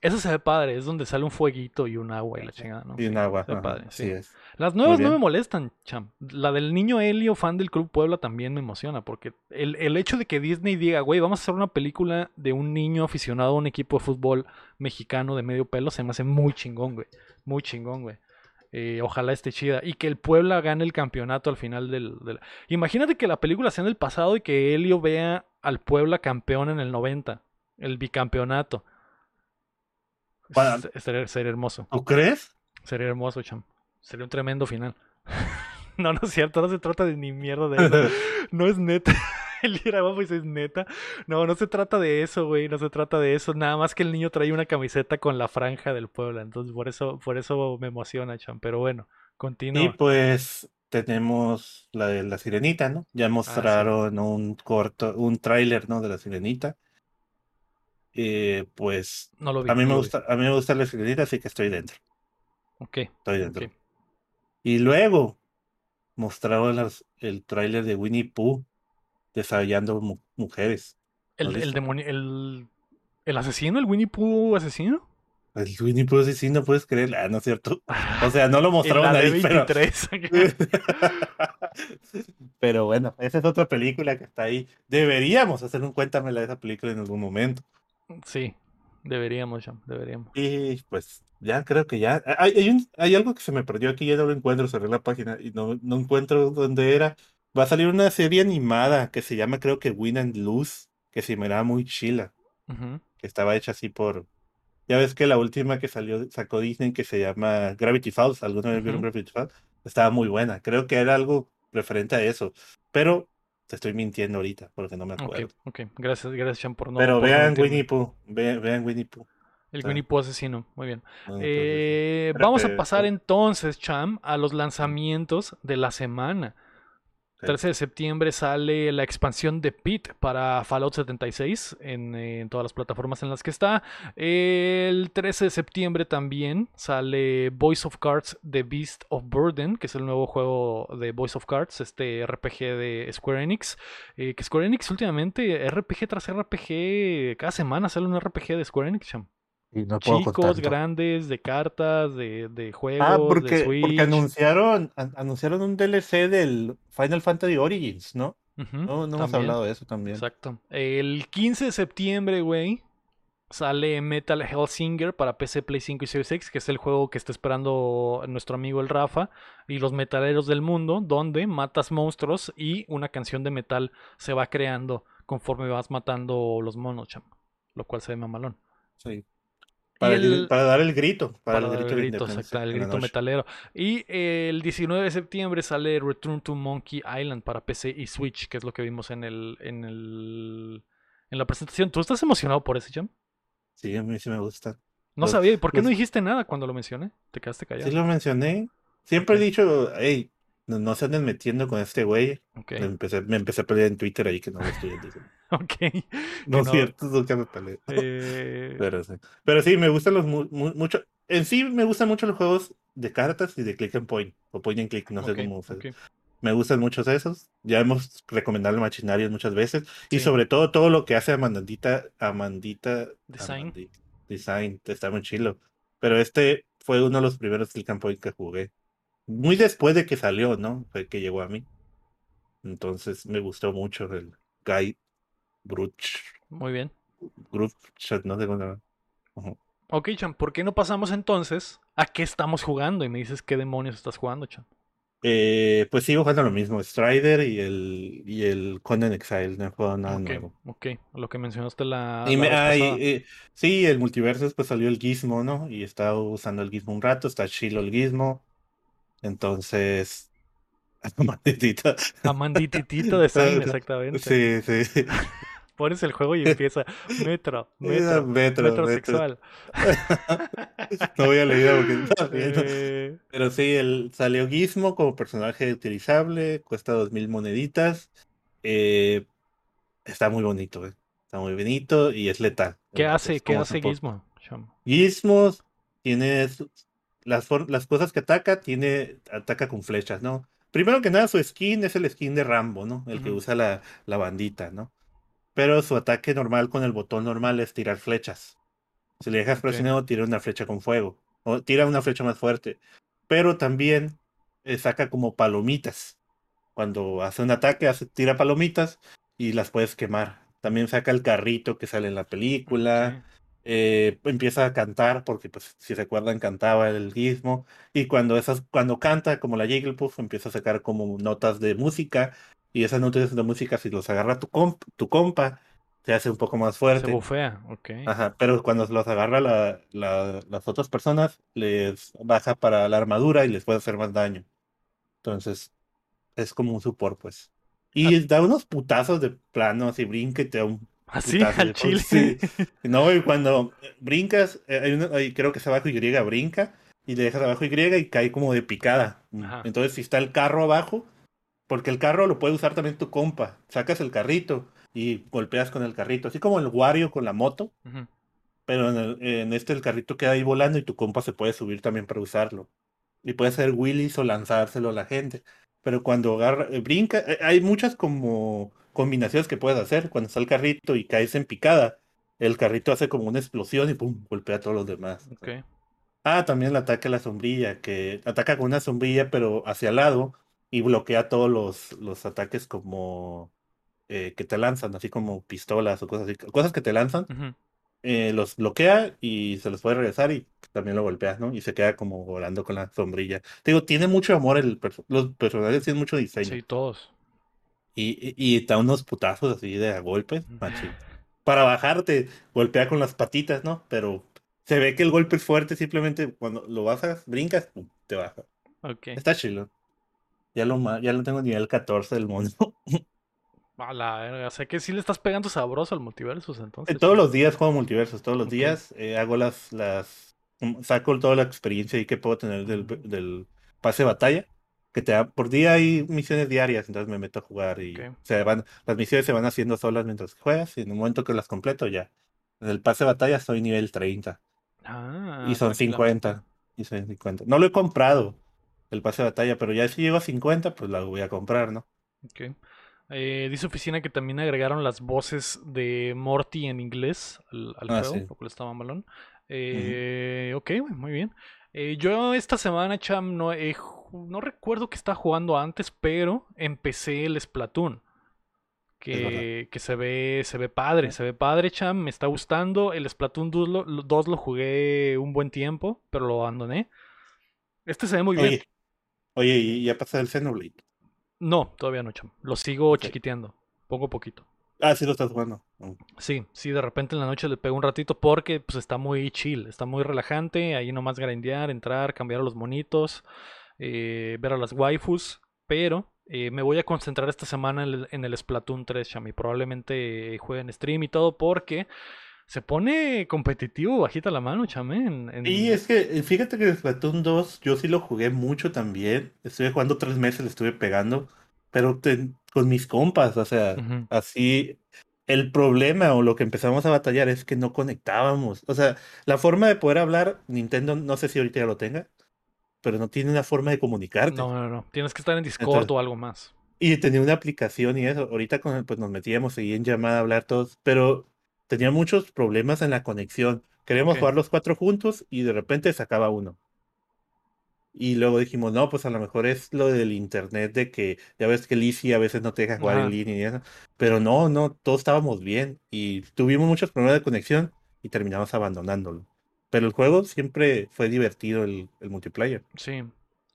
Eso se ve padre, es donde sale un fueguito y un agua y la chingada, ¿no?
Y un agua.
se ve
ajá,
padre,
así es.
Las nuevas no me molestan, cham. La del niño Helio, fan del Club Puebla, también me emociona. Porque el, el hecho de que Disney diga, güey, vamos a hacer una película de un niño aficionado a un equipo de fútbol mexicano de medio pelo, se me hace muy chingón, güey. Muy chingón, güey. Eh, ojalá esté chida. Y que el Puebla gane el campeonato al final del, del- Imagínate que la película sea en el pasado y que Helio vea al Puebla campeón en el 90. El bicampeonato.
Para-
Se- Sería, sería hermoso.
¿Tú crees?
Sería hermoso, cham. Sería un tremendo final. no, no es cierto, no se trata de ni mierda de eso. No es neta. El ir abajo es neta. No, no se trata de eso, güey. No se trata de eso. Nada más que el niño trae una camiseta con la franja del pueblo. Entonces, por eso, por eso me emociona, cham. Pero bueno,
Y
continúa.
pues tenemos la de la sirenita, ¿no? Ya mostraron un corto, un tráiler, ¿no? De la sirenita. Eh, pues
No lo vi.
a mí
no
me
lo vi.
gusta, a mí me gusta la sirenita, así que estoy dentro.
Ok.
Estoy dentro. Y luego mostraron las- el tráiler de Winnie Pooh desarrollando mu- mujeres.
El,
¿Lo
el demonio. El, el asesino, el Winnie Pooh asesino.
El Winnie Pooh sí, sí, no puedes creer. Ah, no es cierto. O sea, no lo mostraron ahí, pero...
D23.
pero bueno, esa es otra película que está ahí. Deberíamos hacer un cuéntamela de esa película en algún momento.
Sí, deberíamos, deberíamos.
Y pues ya creo que ya. Hay, hay, un- hay algo que se me perdió aquí, ya no lo encuentro, cerré la página y no, no encuentro dónde era. Va a salir una serie animada que se llama creo que Win and Lose, que se me da muy chila, que estaba hecha así por... Ya ves que la última que salió, sacó Disney, que se llama Gravity Falls, ¿alguna vez vieron. Gravity Falls? Estaba muy buena, creo que era algo referente a eso, pero te estoy mintiendo ahorita porque no me
Ok,
acuerdo.
ok. Gracias, gracias, Jam, por no.
pero
por
vean. Winnie Pooh, vean, vean Winnie Pooh.
El. Winnie Pooh asesino. Muy bien.
¿no? Entonces,
Eh, vamos a pasar entonces, Cham, a los lanzamientos de la semana.
Ok.
13 de septiembre sale la expansión de Pit para Fallout 76 en, eh, en todas las plataformas en las que está. El 13 de septiembre también sale Voice of Cards The Beast of Burden, que es el nuevo juego de Voice of Cards, este RPG de Square Enix. eh, que Square Enix últimamente, RPG tras RPG, cada semana sale un RPG de Square Enix.
Y no puedo con
Chicos, grandes, de cartas, de, de juegos,
Ah,
de
porque,
Switch.
porque anunciaron, an- anunciaron un DLC del Final Fantasy Origins, ¿no?
Ujú,
No, no hemos hablado de eso también.
Exacto. El 15 de septiembre, güey, sale Metal Hellsinger para PC, Play 5 y Series X, que es el juego que está esperando nuestro amigo el Rafa y los metaleros del mundo, donde matas monstruos y una canción de metal se va creando conforme vas matando los monos, cham. Lo cual se ve mamalón.
Sí. Para,
Y
el-
el-
para dar el grito, para,
Para
el grito
el grito, exacto, el grito metalero. Y el 19 de septiembre sale Return to Monkey Island para PC y Switch, que es lo que vimos en el en el en la presentación. ¿Tú estás emocionado por ese jam?
Sí, a mí sí me gusta.
No sabía, ¿y por qué no dijiste nada cuando lo mencioné? Te quedaste callado.
Sí lo mencioné. Siempre he dicho, hey, no, no se anden metiendo con este güey.
Ok,
Me, empecé, me empecé a pelear en Twitter ahí que no lo estoy diciendo.
ok.
No es
no.
cierto, nunca me peleé.
Eh,
Pero sí. Pero sí, me gustan los mu- mu- mucho. En sí me gustan mucho los juegos de cartas y de click and point. O point and click, no sé
ok,
cómo se
ok.
Me gustan muchos esos. Ya hemos recomendado el Machinarios muchas veces. Y
Sí.
sobre todo todo lo que hace Amandita, Amandita
Design.
Amandi- Design, está muy chilo. Pero este fue uno de los primeros click and point que jugué. Muy después de que salió, ¿no? Fue que llegó a mí. Entonces me gustó mucho el Guy Bruch.
Muy bien.
Gruch, no sé cómo llama. Ujú.
Ok, Chan, ¿por qué no pasamos entonces a qué estamos jugando? Y me dices qué demonios estás jugando, Chan.
Eh, pues sigo jugando lo mismo, Strider y el, y el Conan Exile, no he jugado nada
ok,
nuevo.
ok. Lo que mencionaste la,
Y
la
me-
vez
ah, y-
pasada.
eh, sí, el multiverso pues salió el Gizmo, ¿no? Y he estado usando el Gizmo un rato, está chilo el Gizmo. Entonces, maldita.
Amandititito Design, exactamente.
Sí, sí.
Pones el juego y empieza metro, metro,
Metro, metro.
metrosexual.
No voy a leer porque está bien.
Eh,
Pero sí, el, salió Gizmo como personaje utilizable, cuesta dos mil moneditas. eh, está muy bonito, eh, Está muy bonito y es letal.
¿Qué hace, qué hace. Gizmo? Cham?
Gizmos tiene las, las cosas que ataca, tiene, ataca con flechas, ¿no? Primero que nada, su skin es el skin de Rambo, ¿no? El que usa la, la bandita, ¿no? Pero su ataque normal con el botón normal es tirar flechas. Si le dejas presionado, tira una flecha con fuego. O tira una flecha más fuerte. Pero también eh, saca como palomitas. Cuando hace un ataque, hace, tira palomitas y las puedes quemar. También saca el carrito que sale en la película. Eh, empieza a cantar, porque pues si recuerdan cantaba el gizmo. Y cuando esas, cuando canta, como la Jigglypuff, empieza a sacar como notas de música. Y esas notas de música, si los agarra tu, comp- tu compa, se hace un poco más
Se
fuerte.
bufea, ok.
Ajá, pero cuando los agarra la- la- las otras personas, les baja para la armadura y les puede hacer más daño. Entonces, es como un support, pues. Y da unos putazos de plano, así brinca y te da un
Así,
putazo
al chile.
Sí. No, y cuando brincas, eh, hay uno- hay- creo que es abajo y brinca, y le dejas abajo Y y cae como de picada.
Ajá.
Entonces, si está el carro abajo, porque el carro lo puede usar también tu compa. Sacas el carrito y golpeas con el carrito, así como el Wario con la moto. Pero en, el- en este el carrito queda ahí volando y tu compa se puede subir también para usarlo. Y puede hacer wheelies o lanzárselo a la gente. Pero cuando agarra, eh, brinca, eh, hay muchas como combinaciones que puedes hacer. Cuando está el carrito y caes en picada, el carrito hace como una explosión y pum, golpea a todos los demás. Ah, también el ataque a la sombrilla, que ataca con una sombrilla pero hacia el lado y bloquea todos los, los ataques como eh, que te lanzan, así como pistolas o cosas así, cosas que te lanzan, eh, los bloquea y se los puede regresar y también lo golpea, ¿no? Y se queda como volando con la sombrilla. Te digo, tiene mucho amor el perso- los personajes tienen mucho diseño
Sí, todos.
Y, y, y da unos putazos así de a golpes, machín. Para bajarte, golpea con las patitas, ¿no? Pero se ve que el golpe es fuerte, simplemente cuando lo bajas, brincas, pum, te baja. Está chilo. Ya lo, ya lo tengo nivel 14 del mono.
A la verga. O sea que sí le estás pegando sabroso al multiversus entonces.
todos los días juego multiversos, todos los días eh, hago las, las, mm, saco toda la experiencia y que puedo tener del, del pase de batalla. Que te da, por día hay misiones diarias, entonces me meto a jugar y se van, las misiones se van haciendo solas mientras juegas y en un momento que las completo ya. En el pase de batalla soy nivel 30
Ah,
y son
tranquilamente.
50. Y son 50. No lo he comprado el pase de batalla, pero ya si llego a 50, pues la voy a comprar, ¿no?
Ok. Eh, dice Oficina que también agregaron las voces de Morty en inglés al, al
Ah,
juego,
sí.
lo cual estaba malón. Eh, Ok, muy bien. Eh, yo esta semana, Cham, no, recuerdo que estaba jugando antes, pero empecé el Splatoon. Que, que se ve, se ve padre, se ve padre, Cham, me está gustando. El Splatoon 2 lo, lo- 2 lo jugué un buen tiempo, pero lo abandoné. Este se ve muy bien.
Oye, y ya pasó el Xenoblade.
No, todavía no, Cham. Lo sigo
Ok.
chiquiteando, poco a poquito.
Ah, sí lo estás jugando. Mm.
Sí, sí, de repente en la noche le pego un ratito porque pues está muy chill, está muy relajante, ahí nomás grindear, entrar, cambiar a los monitos, eh, ver a las waifus, pero eh, me voy a concentrar esta semana en el, en el Splatoon 3, Chami, probablemente juegue en stream y todo porque se pone competitivo, bajita la mano. En, en-
Y es que, eh, fíjate que el Splatoon 2 yo sí lo jugué mucho también. Estuve jugando tres meses, le estuve pegando, pero te- con mis compas, o sea, así. El problema o lo que empezamos a batallar es que no conectábamos. O sea, la forma de poder hablar, Nintendo no sé si ahorita ya lo tenga, pero no tiene una forma de comunicarte.
No, no, no, tienes que estar en Discord
Entonces-
o algo más.
Y tenía una aplicación y eso. Ahorita con pues nos metíamos ahí en llamada a hablar todos, pero tenía muchos problemas en la conexión. Queríamos
Ok.
jugar los cuatro juntos y de repente sacaba uno. Y luego dijimos, no, pues a lo mejor es lo del internet de que ya ves que Lizzie a veces no te deja jugar
Ajá.
en línea y eso. Pero no, no, todos estábamos bien y tuvimos muchos problemas de conexión y terminamos abandonándolo. Pero el juego siempre fue divertido, el, el multiplayer.
Sí.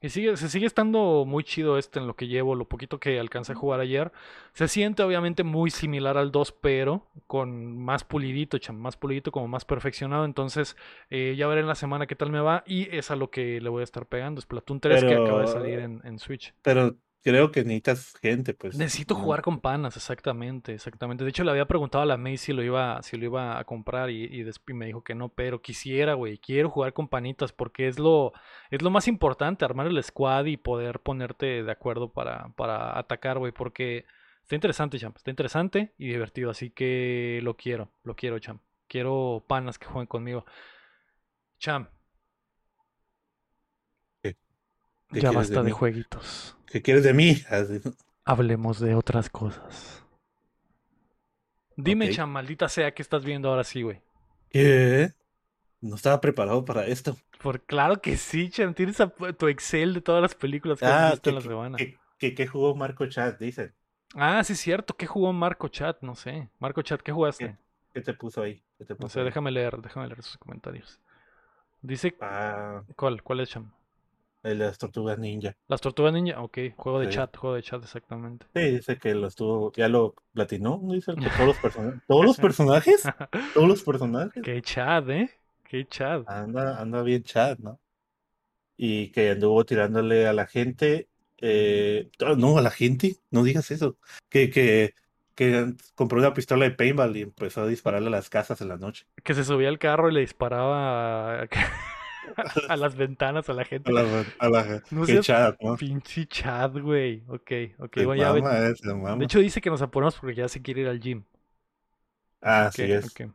Y sigue, se sigue estando muy chido este en lo que llevo, lo poquito que alcancé a jugar ayer. Se siente obviamente muy similar al 2, pero con más pulidito, más pulidito, como más perfeccionado. Entonces, eh, ya veré en la semana qué tal me va. Y es a lo que le voy a estar pegando. Splatoon 3 que acaba de salir
Pero-
en, en Switch.
Pero creo que necesitas gente, pues.
Necesito jugar con panas, exactamente, exactamente. De hecho, le había preguntado a la May si lo iba, si lo iba a comprar y, y y me dijo que no, pero quisiera, güey, quiero jugar con panitas porque es lo, es lo más importante, armar el squad y poder ponerte de acuerdo para, para atacar, güey, porque está interesante, champ, está interesante y divertido, así que lo quiero, lo quiero, champ. Quiero panas que jueguen conmigo. Champ,
¿Qué
ya basta
de
jueguitos.
¿Qué quieres de mí?
Hablemos de otras cosas. Dime,
Ok.
cham, maldita sea, ¿qué estás viendo ahora sí, güey?
¿Qué? No estaba preparado para esto.
Por claro que sí, cham, tienes a- tu Excel de todas las películas que has
Ah,
visto
que,
en la semana.
que- que- que jugó Marco Chat, dice.
Ah, sí, cierto. ¿Qué jugó Marco Chat? No sé. Marco Chat, ¿qué jugaste?
¿Qué te puso ahí? ¿Qué te
No sé,
ahí?
déjame leer, déjame leer sus comentarios. Dice,
Ah,
¿cuál? ¿Cuál es, cham?
El de las tortugas ninja.
Las Tortugas Ninja, ok, juego de
Sí.
chat, juego de chat, exactamente.
Sí, dice que lo estuvo, ya lo platinó. Dice que todos los personajes. ¿Todos los personajes? ¿Todos los personajes?
Qué chat, ¿eh? Qué chat.
Anda, anda bien chat, ¿no? Y que anduvo tirándole a la gente. eh, no, a la gente, no digas eso. Que, que, que compró una pistola de paintball y empezó a dispararle a las casas en la noche.
Que se subía al carro y le disparaba. a las ventanas, a la
A
gente.
la, a la
No seas
chat, ¿no?
pinche chat, güey. Ok, ok. Bueno, ya
eh,
De hecho, dice que nos apuramos porque ya se quiere ir al gym.
Ah, sí es. Que,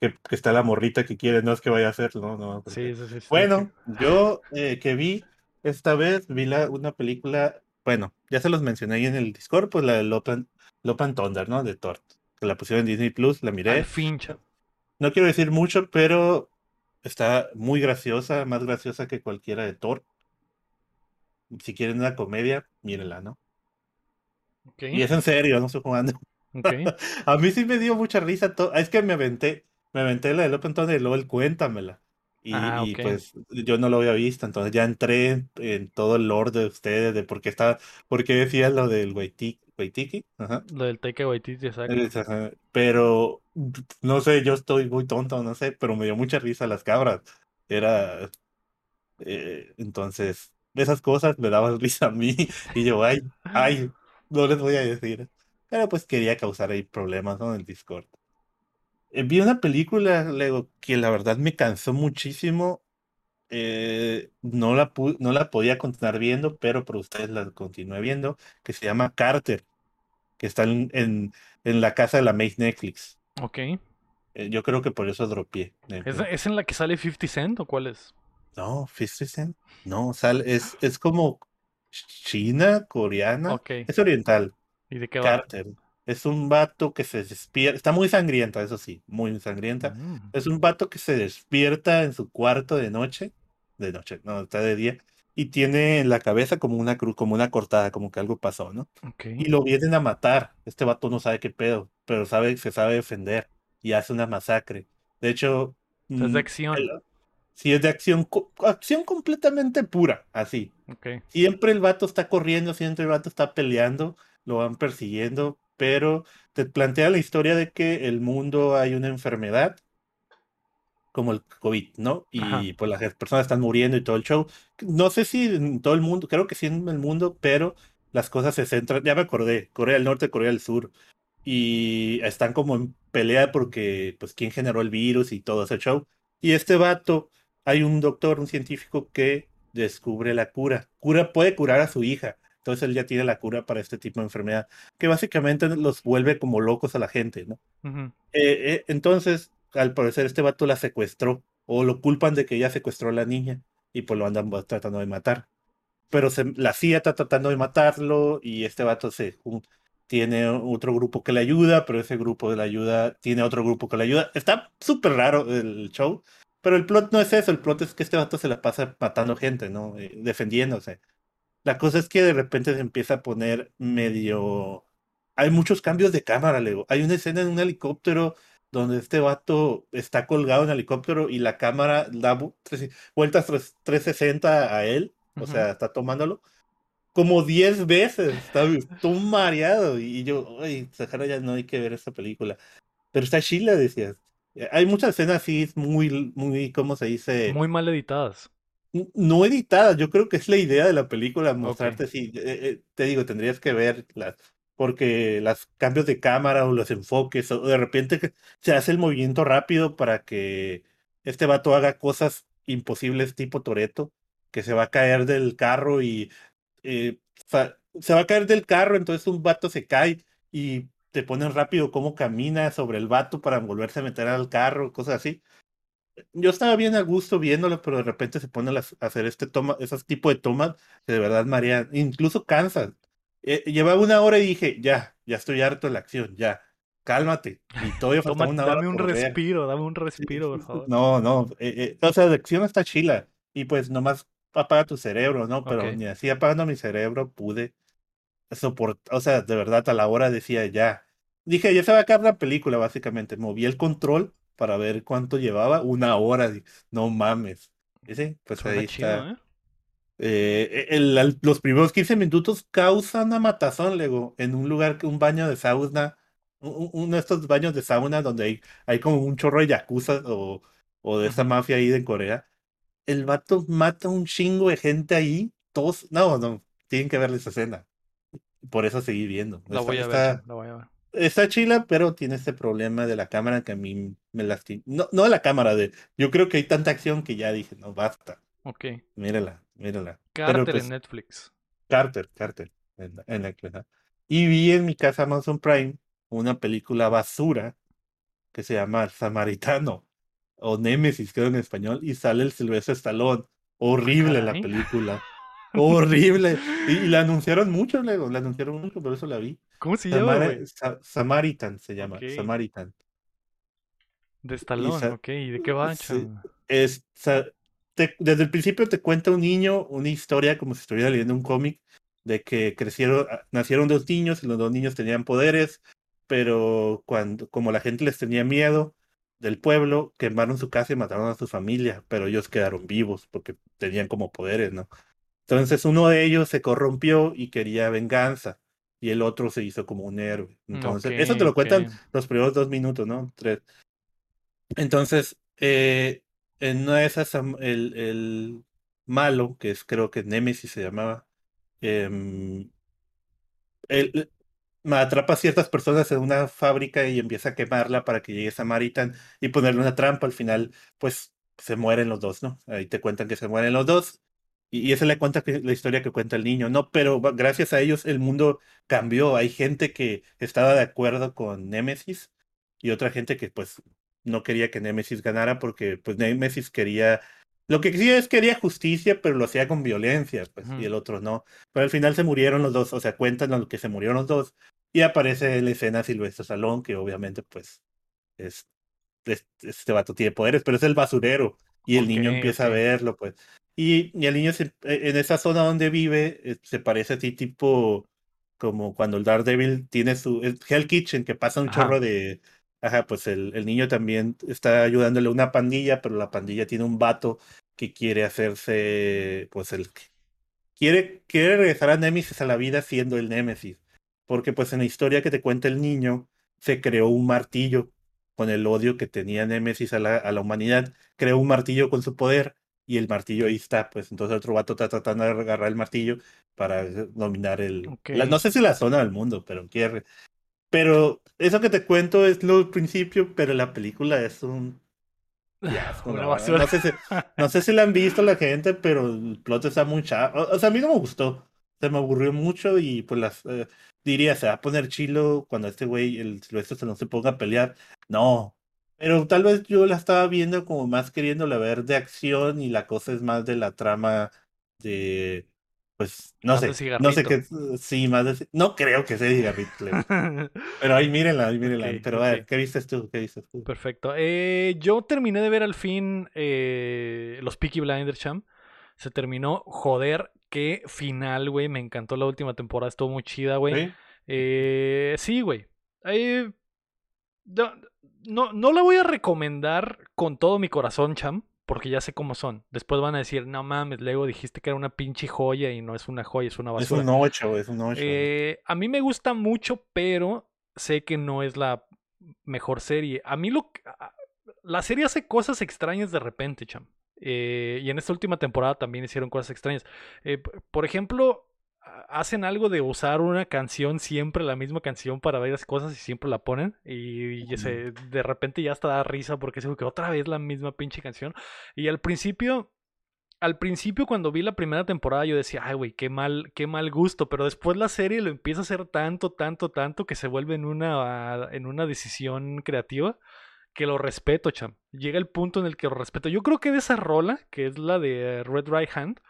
que está la morrita que quiere, no es que vaya a hacer, no, no. porque-
Sí, sí, sí, sí.
Bueno, yo eh, que vi esta vez, vi la, una película, bueno, ya se los mencioné ahí en el Discord, pues la de Love and Thunder, ¿no? De Thor. Que la pusieron en Disney Plus, la miré.
Al fin.
No quiero decir mucho, pero está muy graciosa, más graciosa que cualquiera de Thor. Si quieren una comedia, mírenla, ¿no? Y es en serio, no estoy jugando. A mí sí me dio mucha risa. Es que me aventé, me aventé la de Love and Thunder y luego el cuéntamela. Y,
Ah,
y, pues yo no lo había visto, entonces ya entré en, en todo el lore de ustedes, de por qué estaba, por qué decía lo del Waitiki, Waitiki, ajá.
Lo del Taika Waititi, exacto.
Ajá, Pero no sé, yo estoy muy tonto, no sé, pero me dio mucha risa las cabras. Era eh, entonces, esas cosas me daban risa a mí y yo, ay, ay, no les voy a decir. Pero pues quería causar ahí problemas, ¿no? En el Discord. Eh, vi una película, Lego, que la verdad me cansó muchísimo. Eh, no la no la podía continuar viendo, pero por ustedes la continué viendo, que se llama Carter, que está en, en, en la casa de la Maze Netflix.
Ok.
Eh, yo creo que por eso dropié.
¿Es, es en la que sale 50 Cent o cuál es?
No, 50 Cent. No, sal, es, es como china, coreana.
Ok.
Es oriental.
¿Y de qué va?
Carter. Es un vato que se despierta. Está muy sangrienta, eso sí, muy sangrienta.
Mm,
Es un vato que se despierta en su cuarto de noche. De noche, no, está de día. Y tiene en la cabeza como una cruz, como una cortada, como que algo pasó, ¿no?
ok.
Y lo vienen a matar. Este vato no sabe qué pedo, pero sabe, se sabe defender y hace una masacre. De hecho,
es
mm,
de acción.
el- sí es de acción, acción completamente pura, así. Siempre el vato está corriendo, siempre el vato está peleando, lo van persiguiendo, pero te plantea la historia de que el mundo hay una enfermedad como el COVID, ¿no?
Ajá.
Y pues las personas están muriendo y todo el show. No sé si en todo el mundo, creo que sí en el mundo, pero las cosas se centran, ya me acordé, Corea del Norte, Corea del Sur, y están como en pelea porque, pues, quién generó el virus y todo ese show. Y este vato, hay un doctor, un científico que descubre la cura. Cura puede curar a su hija. Entonces él ya tiene la cura para este tipo de enfermedad, que básicamente los vuelve como locos a la gente, ¿no?
Ujú.
Eh, eh, entonces, al parecer, este vato la secuestró, o lo culpan de que ella secuestró a la niña, y pues lo andan tratando de matar. Pero la CIA está tratando de matarlo, y este vato se jun- tiene otro grupo que le ayuda, pero ese grupo de la ayuda tiene otro grupo que le ayuda. Está súper raro el show, pero el plot no es eso, el plot es que este vato se la pasa matando gente, ¿no? Eh, defendiéndose. La cosa es que de repente se empieza a poner medio... Hay muchos cambios de cámara, Lego. Hay una escena en un helicóptero donde este vato está colgado en el helicóptero y la cámara da tres- vueltas tres- 360 a él, o
Ujú.
sea, está tomándolo como 10 veces. Está, estoy mareado y yo, ay, Sahara ya no hay que ver esta película. Pero está chila, decías. Eh, Hay muchas escenas así muy, muy, ¿cómo se dice?
Muy mal editadas.
No editadas, yo creo que es la idea de la película, mostrarte así. eh, eh, te digo, tendrías que verlas, porque los cambios de cámara o los enfoques, o de repente se hace el movimiento rápido para que este vato haga cosas imposibles tipo Toreto, que se va a caer del carro y eh, se va a caer del carro, entonces un vato se cae y te ponen rápido cómo camina sobre el vato para volverse a meter al carro, cosas así yo estaba bien a gusto viéndolo, pero de repente se ponen a hacer este toma, esos tipos de tomas que de verdad marean, incluso cansan. Eh, llevaba una hora y dije, ya, ya estoy harto de la acción, ya, cálmate. Y todavía
Toma,
faltaba una hora
dame un respiro, dame un respiro, por favor.
No, no, eh, eh, o sea, la acción está chila. Y pues nomás apaga tu cerebro, ¿no? Pero ni así apagando mi cerebro pude soportar, o sea, de verdad a la hora decía ya. Dije, ya se va a acabar la película, básicamente. Moví el control para ver cuánto llevaba, una hora. No mames. Sí, pues
Suena
ahí
chido,
está.
¿Eh?
El- los primeros 15 minutos causan una matazón, Lego, en un lugar, un baño de sauna, un- un- uno de estos baños de sauna donde hay, hay como un chorro de yakuza o, o de esa mafia ahí de Corea. El vato mata un chingo de gente ahí, todos, no, no, tienen que ver esa escena. Por eso seguí viendo.
La
Está-
voy a ver,
está-
Cham, la voy a ver.
está chila, pero tiene este problema de la cámara que a mí me lastima. No, no la cámara, de. Yo creo que hay tanta acción que ya dije, no, basta.
Ok.
Mírala, mírala.
Carter
pero, pues,
en Netflix.
Carter, Carter, en, en Netflix. ¿no? Y vi en mi casa Amazon Prime una película basura que se llama Samaritano o Némesis, creo en español, y sale el Silvestre Stallone. Horrible la película. Horrible. Y, y la anunciaron mucho luego, la anunciaron mucho, por eso la vi.
¿Cómo se llama?
Sa- Samaritan se llama. Samaritan.
De Stallone, ok. ¿Y de qué va,
Sí,
cham?
es, te- desde el principio te cuenta un niño una historia como si estuviera leyendo un cómic de que crecieron, ah, nacieron dos niños y los dos niños tenían poderes, pero cuando, como la gente les tenía miedo del pueblo, quemaron su casa y mataron a su familia, pero ellos quedaron vivos porque tenían como poderes, ¿no? Entonces uno de ellos se corrompió y quería venganza y el otro se hizo como un héroe. Entonces, eso te lo cuentan los primeros dos minutos, ¿no? Tres. Entonces, eh, en una de esas, el, el malo, que es creo que Nemesis se llamaba, em, él atrapa a ciertas personas en una fábrica y empieza a quemarla para que llegue Samaritan y ponerle una trampa. Al final, pues se mueren los dos, ¿no? Ahí te cuentan que se mueren los dos. Y, esa es la, cuenta que, la historia que cuenta el niño, ¿no? Pero gracias a ellos el mundo cambió. Hay gente que estaba de acuerdo con Nemesis y otra gente que pues no quería que Nemesis ganara porque pues Nemesis quería... Lo que sí es quería justicia, pero lo hacía con violencia, pues, y el otro no. Pero al final se murieron los dos, o sea, cuentan lo que se murieron los dos. Y aparece en la escena Silvestre Salón, que obviamente, pues, es, es- este vato tiene poderes, pero es el basurero. Y el niño empieza
ok.
a verlo, pues. Y, y el niño se- en esa zona donde vive eh, se parece a ti, tipo como cuando el Daredevil tiene su el Hell Kitchen, que pasa un
Ajá.
chorro de. Ajá, pues el, el niño también está ayudándole a una pandilla, pero la pandilla tiene un vato que quiere hacerse, pues el quiere, quiere regresar a Némesis a la vida siendo el Némesis. Porque pues en la historia que te cuenta el niño, se creó un martillo con el odio que tenía Némesis a la, a la humanidad. Creó un martillo con su poder y el martillo ahí está. Pues entonces otro vato está tratando de agarrar el martillo para dominar el... La- no sé si la zona del mundo, pero quiere. Pero eso que te cuento es lo principio, pero la película es un... verdad.
basura.
No sé si, no sé si la han visto la gente, pero el plot está muy chato. O, o sea, a mí no me gustó. Se me aburrió mucho y pues las eh, diría, se va a poner chilo cuando este güey, el Silvestre se no se ponga a pelear. No. Pero tal vez yo la estaba viendo como más queriéndola ver de acción y la cosa es más de la trama de pues no
Más
sé, no sé qué, sí, más de no creo que sea cigarrito. Pero ahí mírenla, ahí mírenla. Pero a ver. ¿qué viste tú? ¿Qué viste tú?
Perfecto. Eh, yo terminé de ver al fin eh, los Peaky Blinders, Cham. Se terminó. Joder, qué final, güey. Me encantó la última temporada. Estuvo muy chida, güey.
¿Sí?
Eh, sí, güey. No, no la voy a recomendar con todo mi corazón, Cham. Porque ya sé cómo son. Después van a decir, no mames, Lego, dijiste que era una pinche joya y no es una joya, es una
Es
basura.
un 8, es un 8.
Eh, a mí me gusta mucho, pero sé que no es la mejor serie. A mí lo la serie hace cosas extrañas de repente, cham. Eh, y en esta última temporada también hicieron cosas extrañas. Eh, por ejemplo, hacen algo de usar una canción, siempre la misma canción para varias cosas y siempre la ponen. Y, y se- de repente ya hasta da risa porque es como que otra vez la misma pinche canción. Y al principio al principio cuando vi la primera temporada yo decía, ay, güey, qué mal, qué mal gusto, pero después la serie lo empieza a hacer tanto, tanto, tanto que se vuelve en una, en una decisión creativa que lo respeto, cham. Llega el punto en el que lo respeto. Yo creo que de esa rola, que es la de Red Right Hand,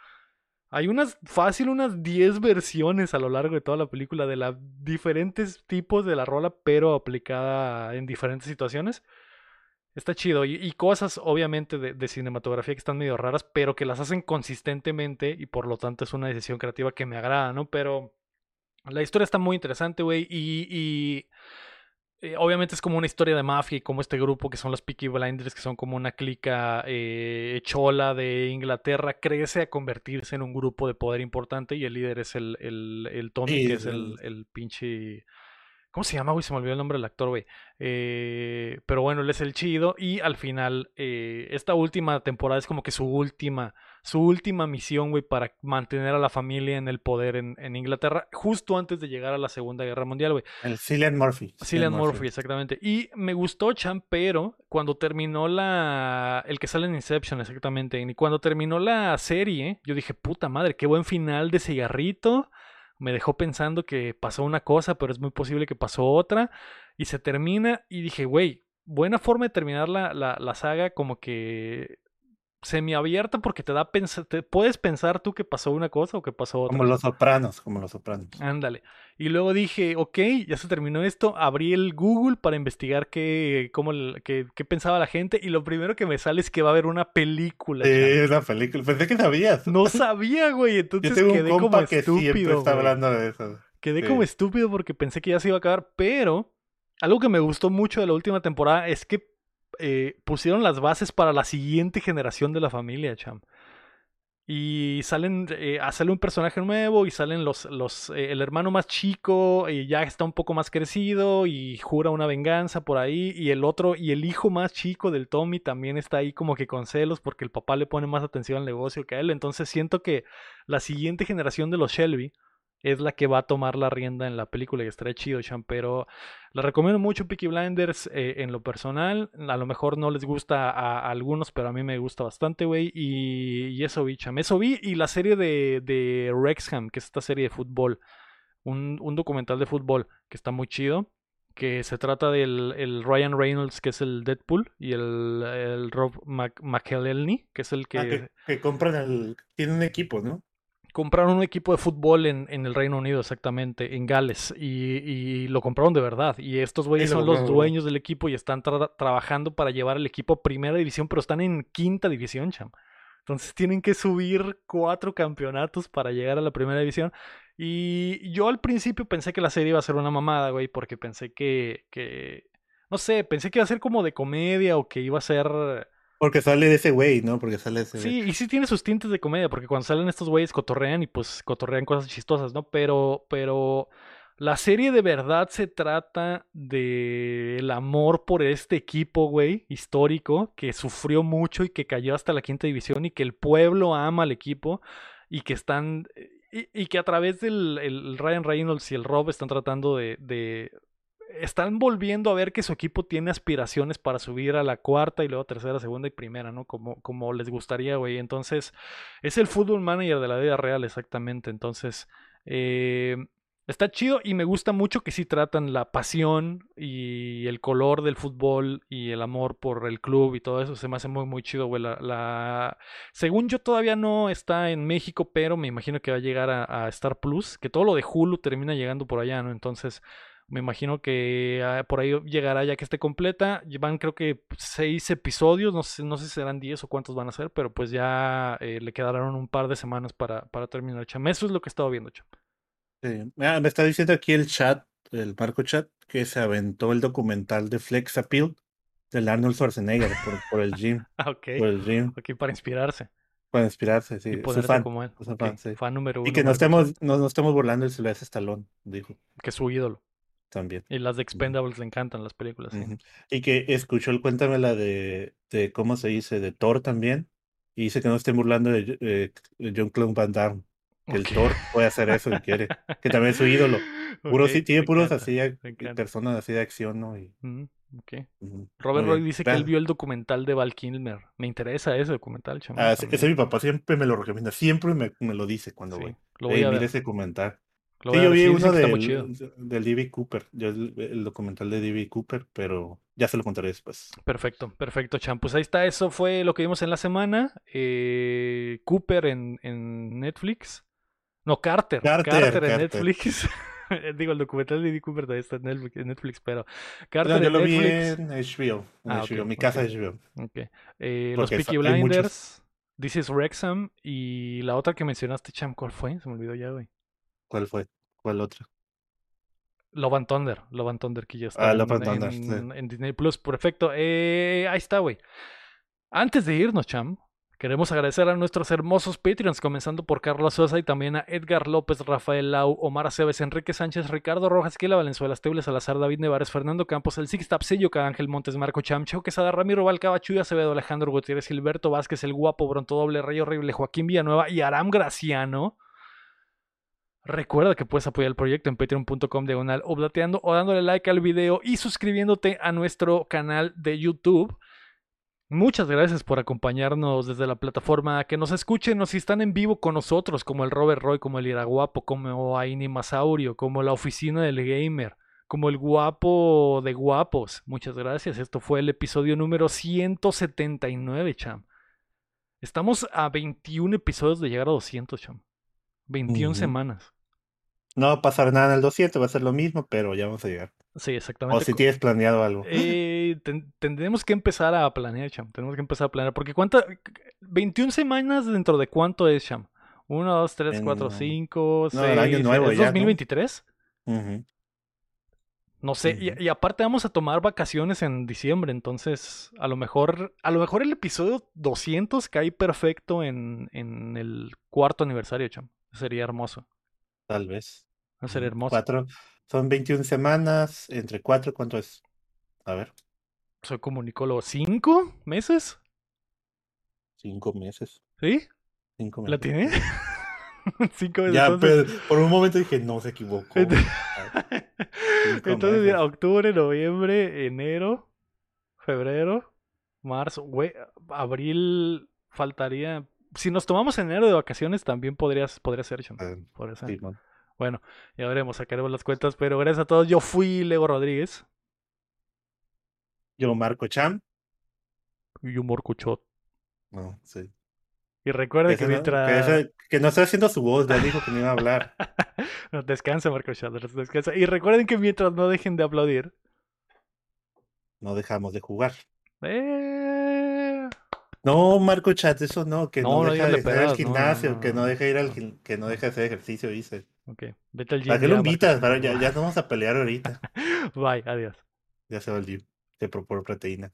hay unas, fácil, unas 10 versiones a lo largo de toda la película de los diferentes tipos de la rola, pero aplicada en diferentes situaciones. Está chido. Y, y cosas, obviamente, de, de cinematografía que están medio raras, pero que las hacen consistentemente y por lo tanto es una decisión creativa que me agrada, ¿no? Pero la historia está muy interesante, güey. Y, y, eh, obviamente es como una historia de mafia y como este grupo que son los Peaky Blinders, que son como una clica eh, chola de Inglaterra, crece a convertirse en un grupo de poder importante y el líder es el, el, el Tommy,
Sí,
que es el, el pinche ¿Cómo se llama, güey? Se me olvidó el nombre del actor, güey. Eh, pero bueno, él es el chido. Y al final, eh, esta última temporada es como que su última, su última misión, güey, para mantener a la familia en el poder en, en Inglaterra, justo antes de llegar a la Segunda Guerra Mundial, güey.
El Cillian Murphy.
Cillian Murphy, exactamente. Y me gustó Chan, pero cuando terminó la. El que sale en Inception, exactamente. Y cuando terminó la serie, yo dije, puta madre, qué buen final de cigarrito me dejó pensando que pasó una cosa, pero es muy posible que pasó otra. Y se termina y dije, güey, buena forma de terminar la, la, la saga como que semiabierta porque te da pensar, te puedes pensar tú que pasó una cosa o que pasó otra.
Como los sopranos, como los sopranos.
Ándale. Y luego dije, ok, ya se terminó esto, abrí el Google para investigar qué, cómo, qué, qué pensaba la gente y lo primero que me sale es que va a haber una película.
Sí, una película. Pensé que sabías.
No sabía, güey. Entonces
Yo tengo
quedé
un compa
como
que
estúpido.
siempre está
güey.
hablando de eso.
Quedé
Sí.
como estúpido porque pensé que ya se iba a acabar, pero algo que me gustó mucho de la última temporada es que eh, pusieron las bases para la siguiente generación de la familia, cham. Y salen, eh, ah, sale un personaje nuevo y salen los, los eh, el hermano más chico y ya está un poco más crecido y jura una venganza por ahí y el otro y el hijo más chico del Tommy también está ahí como que con celos porque el papá le pone más atención al negocio que a él. Entonces siento que la siguiente generación de los Shelby es la que va a tomar la rienda en la película y estará chido, Chan, pero la recomiendo mucho Peaky Blinders eh, en lo personal, a lo mejor no les gusta a, a algunos, pero a mí me gusta bastante, güey, y, y eso vi, Cham, eso vi, y la serie de, de Wrexham, que es esta serie de fútbol, un, un documental de fútbol que está muy chido, que se trata del el Ryan Reynolds, que es el Deadpool, y el, el Rob Mc, McElhenney, que es el que...
Ah, que, que compran el. Tiene un equipo, ¿no?
Compraron un equipo de fútbol en, en el Reino Unido, exactamente, en Gales, y, y lo compraron de verdad. Y estos güeyes son los dueños del equipo y están tra- trabajando para llevar el equipo a primera división, pero están en quinta división, cham. Entonces tienen que subir cuatro campeonatos para llegar a la primera división. Y yo al principio pensé que la serie iba a ser una mamada, güey, porque pensé que, que, no sé, pensé que iba a ser como de comedia o que iba a ser...
Porque sale de ese güey, ¿no? Porque sale de ese.
Sí, y sí tiene sus tintes de comedia, porque cuando salen estos güeyes cotorrean y pues cotorrean cosas chistosas, ¿no? Pero, pero la serie de verdad se trata de el amor por este equipo, güey, histórico, que sufrió mucho y que cayó hasta la quinta división y que el pueblo ama al equipo y que están... Y, y que a través del el Ryan Reynolds y el Rob están tratando de, de están volviendo a ver que su equipo tiene aspiraciones para subir a la cuarta y luego tercera, segunda y primera, ¿no? Como, como les gustaría, güey. Entonces, es el fútbol manager de la vida real, exactamente. Entonces, eh, está chido y me gusta mucho que sí tratan la pasión y el color del fútbol y el amor por el club y todo eso. Se me hace muy, muy chido, güey. La, la... Según yo, todavía no está en México, pero me imagino que va a llegar a, a Star Plus, que todo lo de Hulu termina llegando por allá, ¿no? Entonces. Me imagino que ah, por ahí llegará ya que esté completa. Van creo que seis episodios, no sé, no sé si serán diez o cuántos van a ser, pero pues ya eh, le quedaron un par de semanas para, para terminar, Cham. Eso es lo que he estado viendo, Cham.
Sí. Me está diciendo aquí el chat, el Marco Chat, que se aventó el documental de Flex Appeal del Arnold Schwarzenegger por, por el gym.
Ah, ok.
Por el gym.
Ok, para inspirarse.
Para inspirarse, sí.
y
fan.
como él.
su
Ok,
fan, sí.
fan número uno.
Y que no estemos, no, no estemos burlando el Silvestre Stallone, dijo
Que es su ídolo.
También.
Y las de Expendables le encantan las películas. sí.
Y que escuchó el cuéntame la de, de cómo se dice, de Thor también. Y dice que no estén burlando de, eh, de John Claude Van Damme. Que el. Thor puede hacer eso si quiere. Que también es su ídolo. Puro,
Ok,
sí, tiene puros
encanta,
así,
encanta.
personas así de acción, ¿no? Y,
ujú. Robert Roy dice que él vio el documental de Val Kilmer. Me interesa ese documental, chamo.
Ah, ese mi papá siempre me lo recomienda. Siempre me, me lo dice cuando
Sí,
voy.
lo voy
Ey,
a
mira
ver.
ese documental.
Lo
Sí, yo vi uno del, del D.B. Cooper. Yo el, el documental de D.B. Cooper, pero ya se lo contaré después.
Perfecto, perfecto, Cham. Pues ahí está, eso fue lo que vimos en la semana. Eh, Cooper en, en Netflix. No, Carter.
Carter,
Carter, en
Carter.
Netflix. Digo, el documental de Dee Cooper todavía está en Netflix, en Netflix, pero
No,
Carter
yo
en
lo vi en HBO. En
Ah,
HBO,
ok,
mi casa
ok.
es HBO.
Eh, los
Porque
Peaky. Blinders. This is Wrexham. Y la otra que mencionaste, Cham, ¿cuál fue? Se me olvidó ya, güey.
¿Cuál fue? ¿Cuál otra?
Love and Thunder. Love and Thunder que ya está
Ah,
en,
Thunder,
en-
sí.
en Disney Plus. Perfecto. Eh, ahí está, güey. Antes de irnos, Cham, Queremos agradecer a nuestros hermosos Patreons, comenzando por Carlos Sosa y también a Edgar López, Rafael Lau, Omar Aceves, Enrique Sánchez, Ricardo Rojas, Kila Valenzuela, Tebles Salazar, David Nevares, Fernando Campos, El Sixtap, Sello Ángel Montes, Marco Chamcho, Quesada, Ramiro Valcaba, Chuy Acevedo, Alejandro Gutiérrez, Gilberto Vázquez, El Guapo, Bronto Doble, Rey Horrible, Joaquín Villanueva y Aram Graciano. Recuerda que puedes apoyar el proyecto en patreon.com diagonal oblateando o dándole like al video y suscribiéndote a nuestro canal de YouTube. Muchas gracias por acompañarnos desde la plataforma. Que nos escuchen o si están en vivo con nosotros, como el Robert Roy, como el Iraguapo, como Aini Masaurio, como la oficina del gamer, como el guapo de guapos. Muchas gracias. Esto fue el episodio número 179, cham. Estamos a 21 episodios de llegar a 200, cham. 21
Ujú.
semanas.
No va a pasar nada en el 200, va a ser lo mismo, pero ya vamos a llegar.
Sí,
O
exactamente.
si
Co-
tienes planeado algo.
Eh, ten- tendremos que empezar a planear, Cham. Tenemos que empezar a planear. Porque ¿cuánta? 21 semanas dentro de cuánto es, Cham? 1, 2, 3, 4,
En-
5, 6.
no, el año nuevo
¿Es
ya, ¿no?
2023?
Ujú.
No sé. y, aparte vamos a tomar vacaciones en diciembre. Entonces, a lo mejor, a lo mejor el episodio 200 cae perfecto en, en el cuarto aniversario, Cham. Sería hermoso.
Tal vez.
Eso sería
Ujú.
hermoso.
Cuatro, son 21 semanas, entre cuatro, ¿cuánto es? A ver,
Soy comunicólogo. ¿Cinco meses?
cinco meses.
¿Sí?
Cinco
¿La
meses.
tiene? Cinco meses.
Ya,
entonces-
pero por un momento dije, no, se equivocó.
Entonces, mira,
meses.
octubre, noviembre, enero, febrero, marzo, güey, abril faltaría. Si nos tomamos enero de vacaciones, también podrías, podría ser, Cham,
Ah,
podría ser. Bueno, ya veremos, sacaremos las cuentas, pero gracias a todos. Yo fui Lego Rodríguez
Yo, Marco Cham.
y Humor Cuchot.
No, sí.
Y recuerden que
no-
mientras.
que, ese- que no está haciendo su voz, ya dijo que no iba a hablar.
No, descansa, Marco Chandler, descansa. Y recuerden que mientras no dejen de aplaudir.
No dejamos de jugar.
Eh...
No, Marco Chat, eso no, que
No,
no, deja de ir al gimnasio, que no deja ir al que no deja de hacer ejercicio, dice.
Ok, vete al gym.
¿Para qué lo invitas? Para, ya, ya no vamos a pelear ahorita.
Bye, adiós.
Ya se va el gym. Te por proteína.